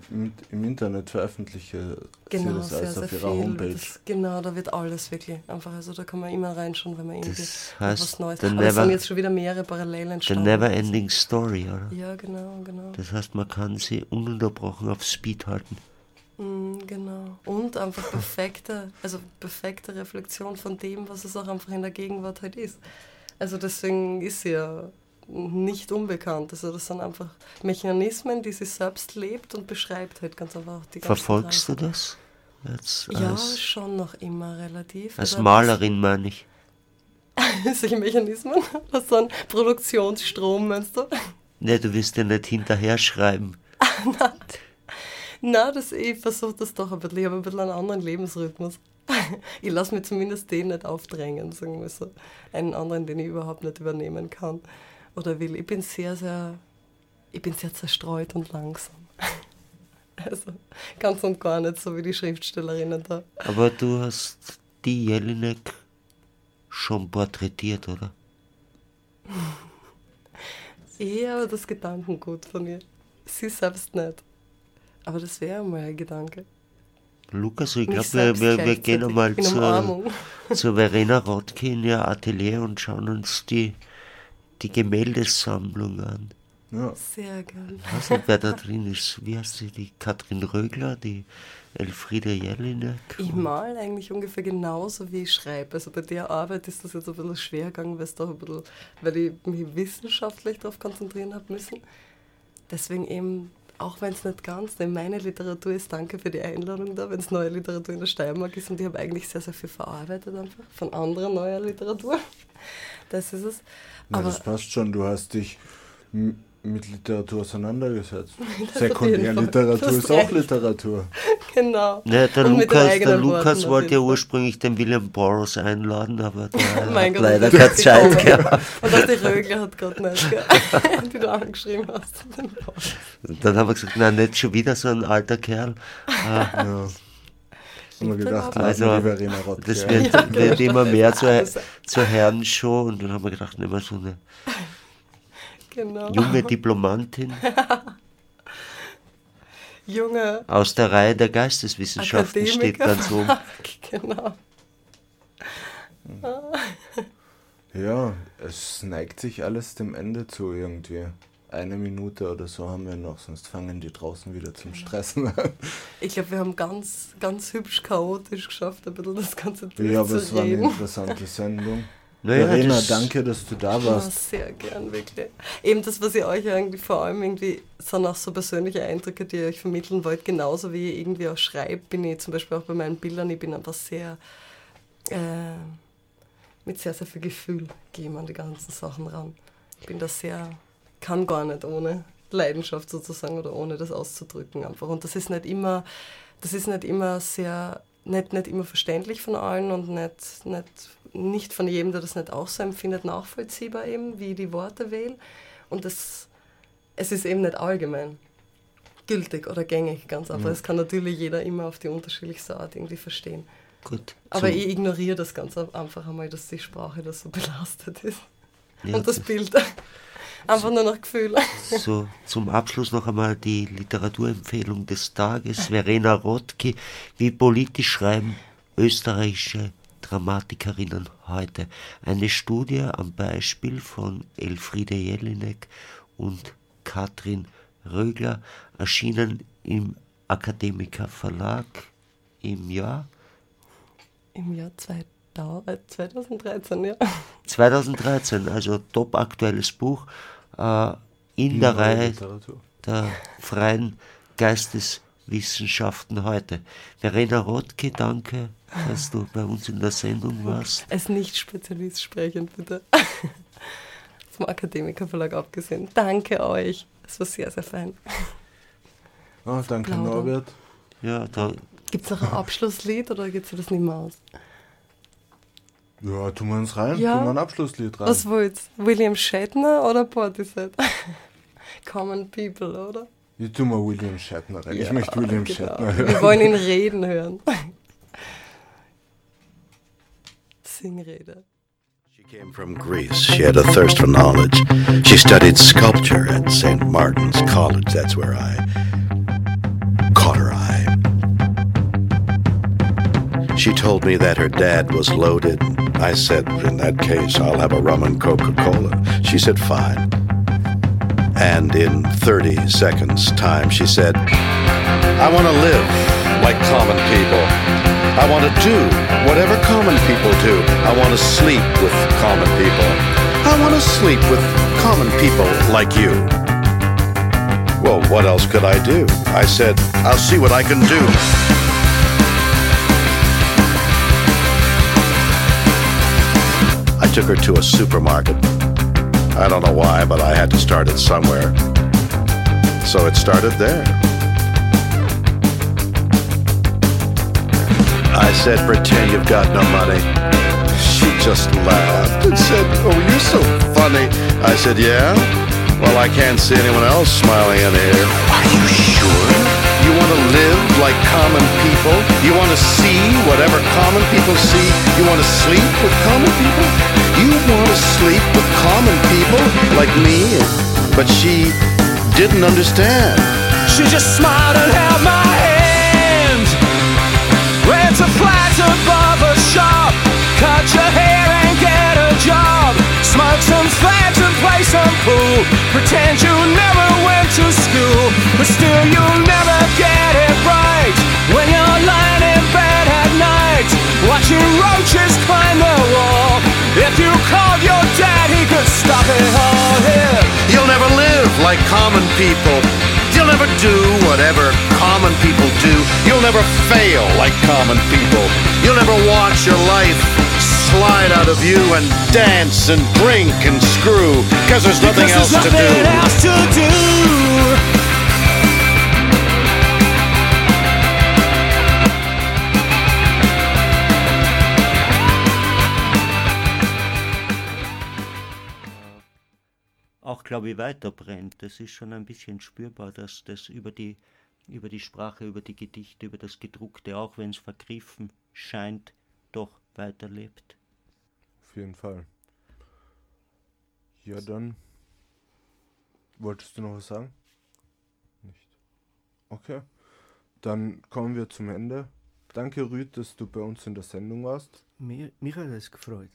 im, Internet, veröffentliche genau, sie das sehr, alles auf ihrer viel. Homepage. Das, genau, da wird alles wirklich einfach, also da kann man immer reinschauen, wenn man irgendwie das heißt, was Neues... Aber es sind jetzt schon wieder mehrere Parallelen entstanden. The Never-Ending Story, oder? Ja, genau, genau. Das heißt, man kann sie ununterbrochen auf Speed halten. Mm, genau. Und einfach perfekte, also perfekte Reflexion von dem, was es auch einfach in der Gegenwart halt ist. Also deswegen ist sie ja nicht unbekannt. Also das sind einfach Mechanismen, die sie selbst lebt und beschreibt halt ganz einfach. Die Verfolgst du das? Jetzt ja, schon noch immer relativ. Als Malerin meine ich. Solche Mechanismen? Was so ein Produktionsstrom meinst du? Ne, du wirst ja nicht hinterher schreiben. Nein, Nein das, ich versuche das doch ein bisschen. Ich habe ein bisschen einen anderen Lebensrhythmus. Ich lasse mir zumindest den nicht aufdrängen, sagen wir so. Einen anderen, den ich überhaupt nicht übernehmen kann oder will. Ich bin sehr, sehr, ich bin sehr zerstreut und langsam. Also ganz und gar nicht so wie die Schriftstellerinnen da. Aber du hast die Jelinek schon porträtiert, oder? Eher das Gedankengut von ihr. Sie selbst nicht. Aber das wäre mal ein Gedanke. Lukas, ich glaube, wir, wir, wir gehen einmal in zur, zur Verena Rottke in ihr Atelier und schauen uns die, die Gemäldesammlung an. Ja. Sehr gern. Ich weiß nicht, wer da drin ist. Wie heißt sie? Die Katrin Rögler, die Elfriede Jelinek. Ich mal eigentlich ungefähr genauso, wie ich schreibe. Also bei der Arbeit ist das jetzt ein bisschen schwer gegangen, weil, es doch ein bisschen, weil ich mich wissenschaftlich darauf konzentrieren habe müssen. Deswegen eben, auch wenn es nicht ganz in meine Literatur ist, danke für die Einladung da, wenn es neue Literatur in der Steiermark ist und ich habe eigentlich sehr, sehr viel verarbeitet einfach von anderer neuer Literatur. Das ist es. Na, Aber das passt schon, du hast dich mit Literatur auseinandergesetzt. Sekundärliteratur ist auch. Literatur. genau. Ne, der Und Lukas, der Lukas Worten wollte ja ursprünglich den William Burroughs einladen, aber der hat Gott, leider keine Zeit gehabt. Und auch die Rögler hat gerade nicht, die du angeschrieben hast. Dann haben wir gesagt, nein, nicht schon wieder so ein alter Kerl. Ah, Ja. Haben wir gedacht, Also, Verena Rottke. Das wird, Ja, genau. wird immer mehr zur, Das- zur Herrenshow und dann haben wir gedacht, nehmen wir so eine Genau. junge Diplomantin Junge aus der Reihe der Geisteswissenschaften steht ganz oben. genau. Ja, es neigt sich alles dem Ende zu irgendwie. Eine Minute oder so haben wir noch, sonst fangen die draußen wieder zum Stressen an. Ich glaube, wir haben ganz, ganz hübsch chaotisch geschafft, ein bisschen das Ganze Ja, aber es war eine interessante Sendung. Naja, Verena, das- danke, dass du da Ja, warst. sehr gern, wirklich. Eben das, was ihr euch irgendwie vor allem irgendwie, sind auch so persönliche Eindrücke, die ihr euch vermitteln wollt, genauso wie ihr irgendwie auch schreibt, bin ich zum Beispiel auch bei meinen Bildern, ich bin einfach sehr, äh, mit sehr, sehr viel Gefühl gehe ich an die ganzen Sachen ran. Ich bin da sehr, kann gar nicht ohne Leidenschaft sozusagen oder ohne das auszudrücken einfach. Und das ist nicht immer, das ist nicht immer sehr, nicht, nicht immer verständlich von allen und nicht, nicht, nicht von jedem, der das nicht auch so empfindet, nachvollziehbar eben, wie ich die Worte wähle. Und das, es ist eben nicht allgemein gültig oder gängig, ganz einfach. Das kann natürlich jeder immer auf die unterschiedlichste Art irgendwie verstehen. Gut. Aber zum- ich ignoriere das ganz einfach einmal, dass die Sprache da so belastet ist. ja, Und das das- Bild. Einfach nur noch Gefühl. So, zum Abschluss noch einmal die Literaturempfehlung des Tages. Verena Rottke, wie politisch schreiben österreichische Dramatikerinnen heute. Eine Studie am Beispiel von Elfriede Jelinek und Katrin Rögler, erschienen im Akademiker Verlag im Jahr Im Jahr 2000, äh, 2013, ja. 2013, also top aktuelles Buch äh, in der Reihe Literatur. der freien Geisteswissenschaften heute. Verena Rottke, danke, dass du bei uns in der Sendung warst. Als Nicht-Spezialist sprechen, bitte. Vom Akademikerverlag abgesehen. Danke euch. Es war sehr, sehr fein. Oh, danke Plaudern. Norbert. Ja, da, Gibt es noch ein Abschlusslied oder geht sich das nicht mehr aus? Ja, tun wir uns rein, Ja. tun wir ein Abschlusslied rein. Was wollt's? William Shatner oder Portishead? Common People, oder? Ich tue mal William Shatner rein. ich Ja, möchte William genau. Shatner Wir hören. wollen ihn reden hören. Singrede. She came from Greece. She had a thirst for knowledge. She studied sculpture at St. Martin's College. That's where I caught her eye. She told me that her dad was loaded. I said, in that case, I'll have a rum and Coca Cola. She said, fine. And in 30 seconds' time, she said, I want to live like common people. I want to do whatever common people do. I want to sleep with common people. I want to sleep with common people like you. Well, what else could I do? I said, I'll see what I can do. Took her to a supermarket. I don't know why, but I had to start it somewhere. So it started there. I said, pretend you've got no money. She just laughed and said, oh, you're so funny. I said, yeah? Well, I can't see anyone else smiling in here. Are you sure? You want to live like common people? You want to see whatever common people see? You want to sleep with common people? You want to sleep with common people like me? But she didn't understand. She just smiled and held my hand. Rent a flat above a shop. Cut your hair and get a job. Smoke some fags and play some pool. Pretend you never went to school. But still you'll never get it right. When you're lying in bed at night. Watching roaches climb the wall. If you called your dad, he could stop it all here. You'll never live like common people. You'll never do whatever common people do. You'll never fail like common people. You'll never watch your life slide out of you and dance and drink and screw because there's nothing Because else there's to nothing do. else to do. auch, glaube ich, weiter brennt. Das ist schon ein bisschen spürbar, dass das über die, über die Sprache, über die Gedichte, über das Gedruckte, auch wenn es vergriffen scheint, doch weiterlebt. Auf jeden Fall. Ja, dann. Wolltest du noch was sagen? Nicht. Okay. Dann kommen wir zum Ende. Danke, Rüd, dass du bei uns in der Sendung warst. Mir, mich hat es gefreut.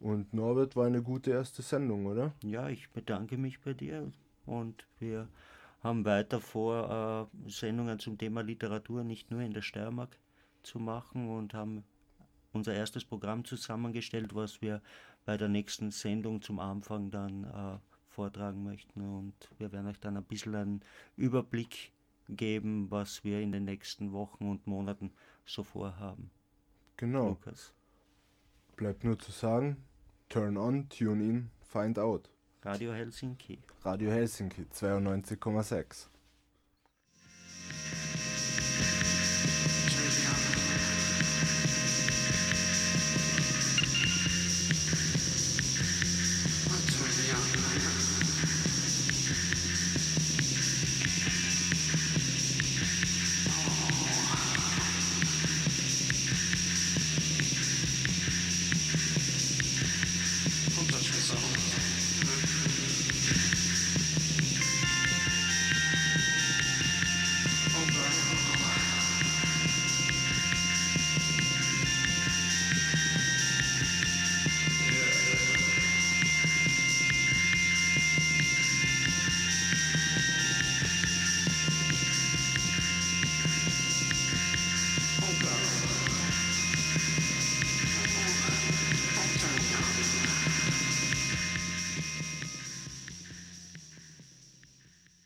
Und Norbert war eine gute erste Sendung, oder? Ja, ich bedanke mich bei dir und wir haben weiter vor, äh, Sendungen zum Thema Literatur nicht nur in der Steiermark zu machen und haben unser erstes Programm zusammengestellt, was wir bei der nächsten Sendung zum Anfang dann äh, vortragen möchten. Und wir werden euch dann ein bisschen einen Überblick geben, was wir in den nächsten Wochen und Monaten so vorhaben. Genau. Lukas, Bleibt nur zu sagen, turn on, tune in, find out. Radio Helsinki. Radio Helsinki 92,6.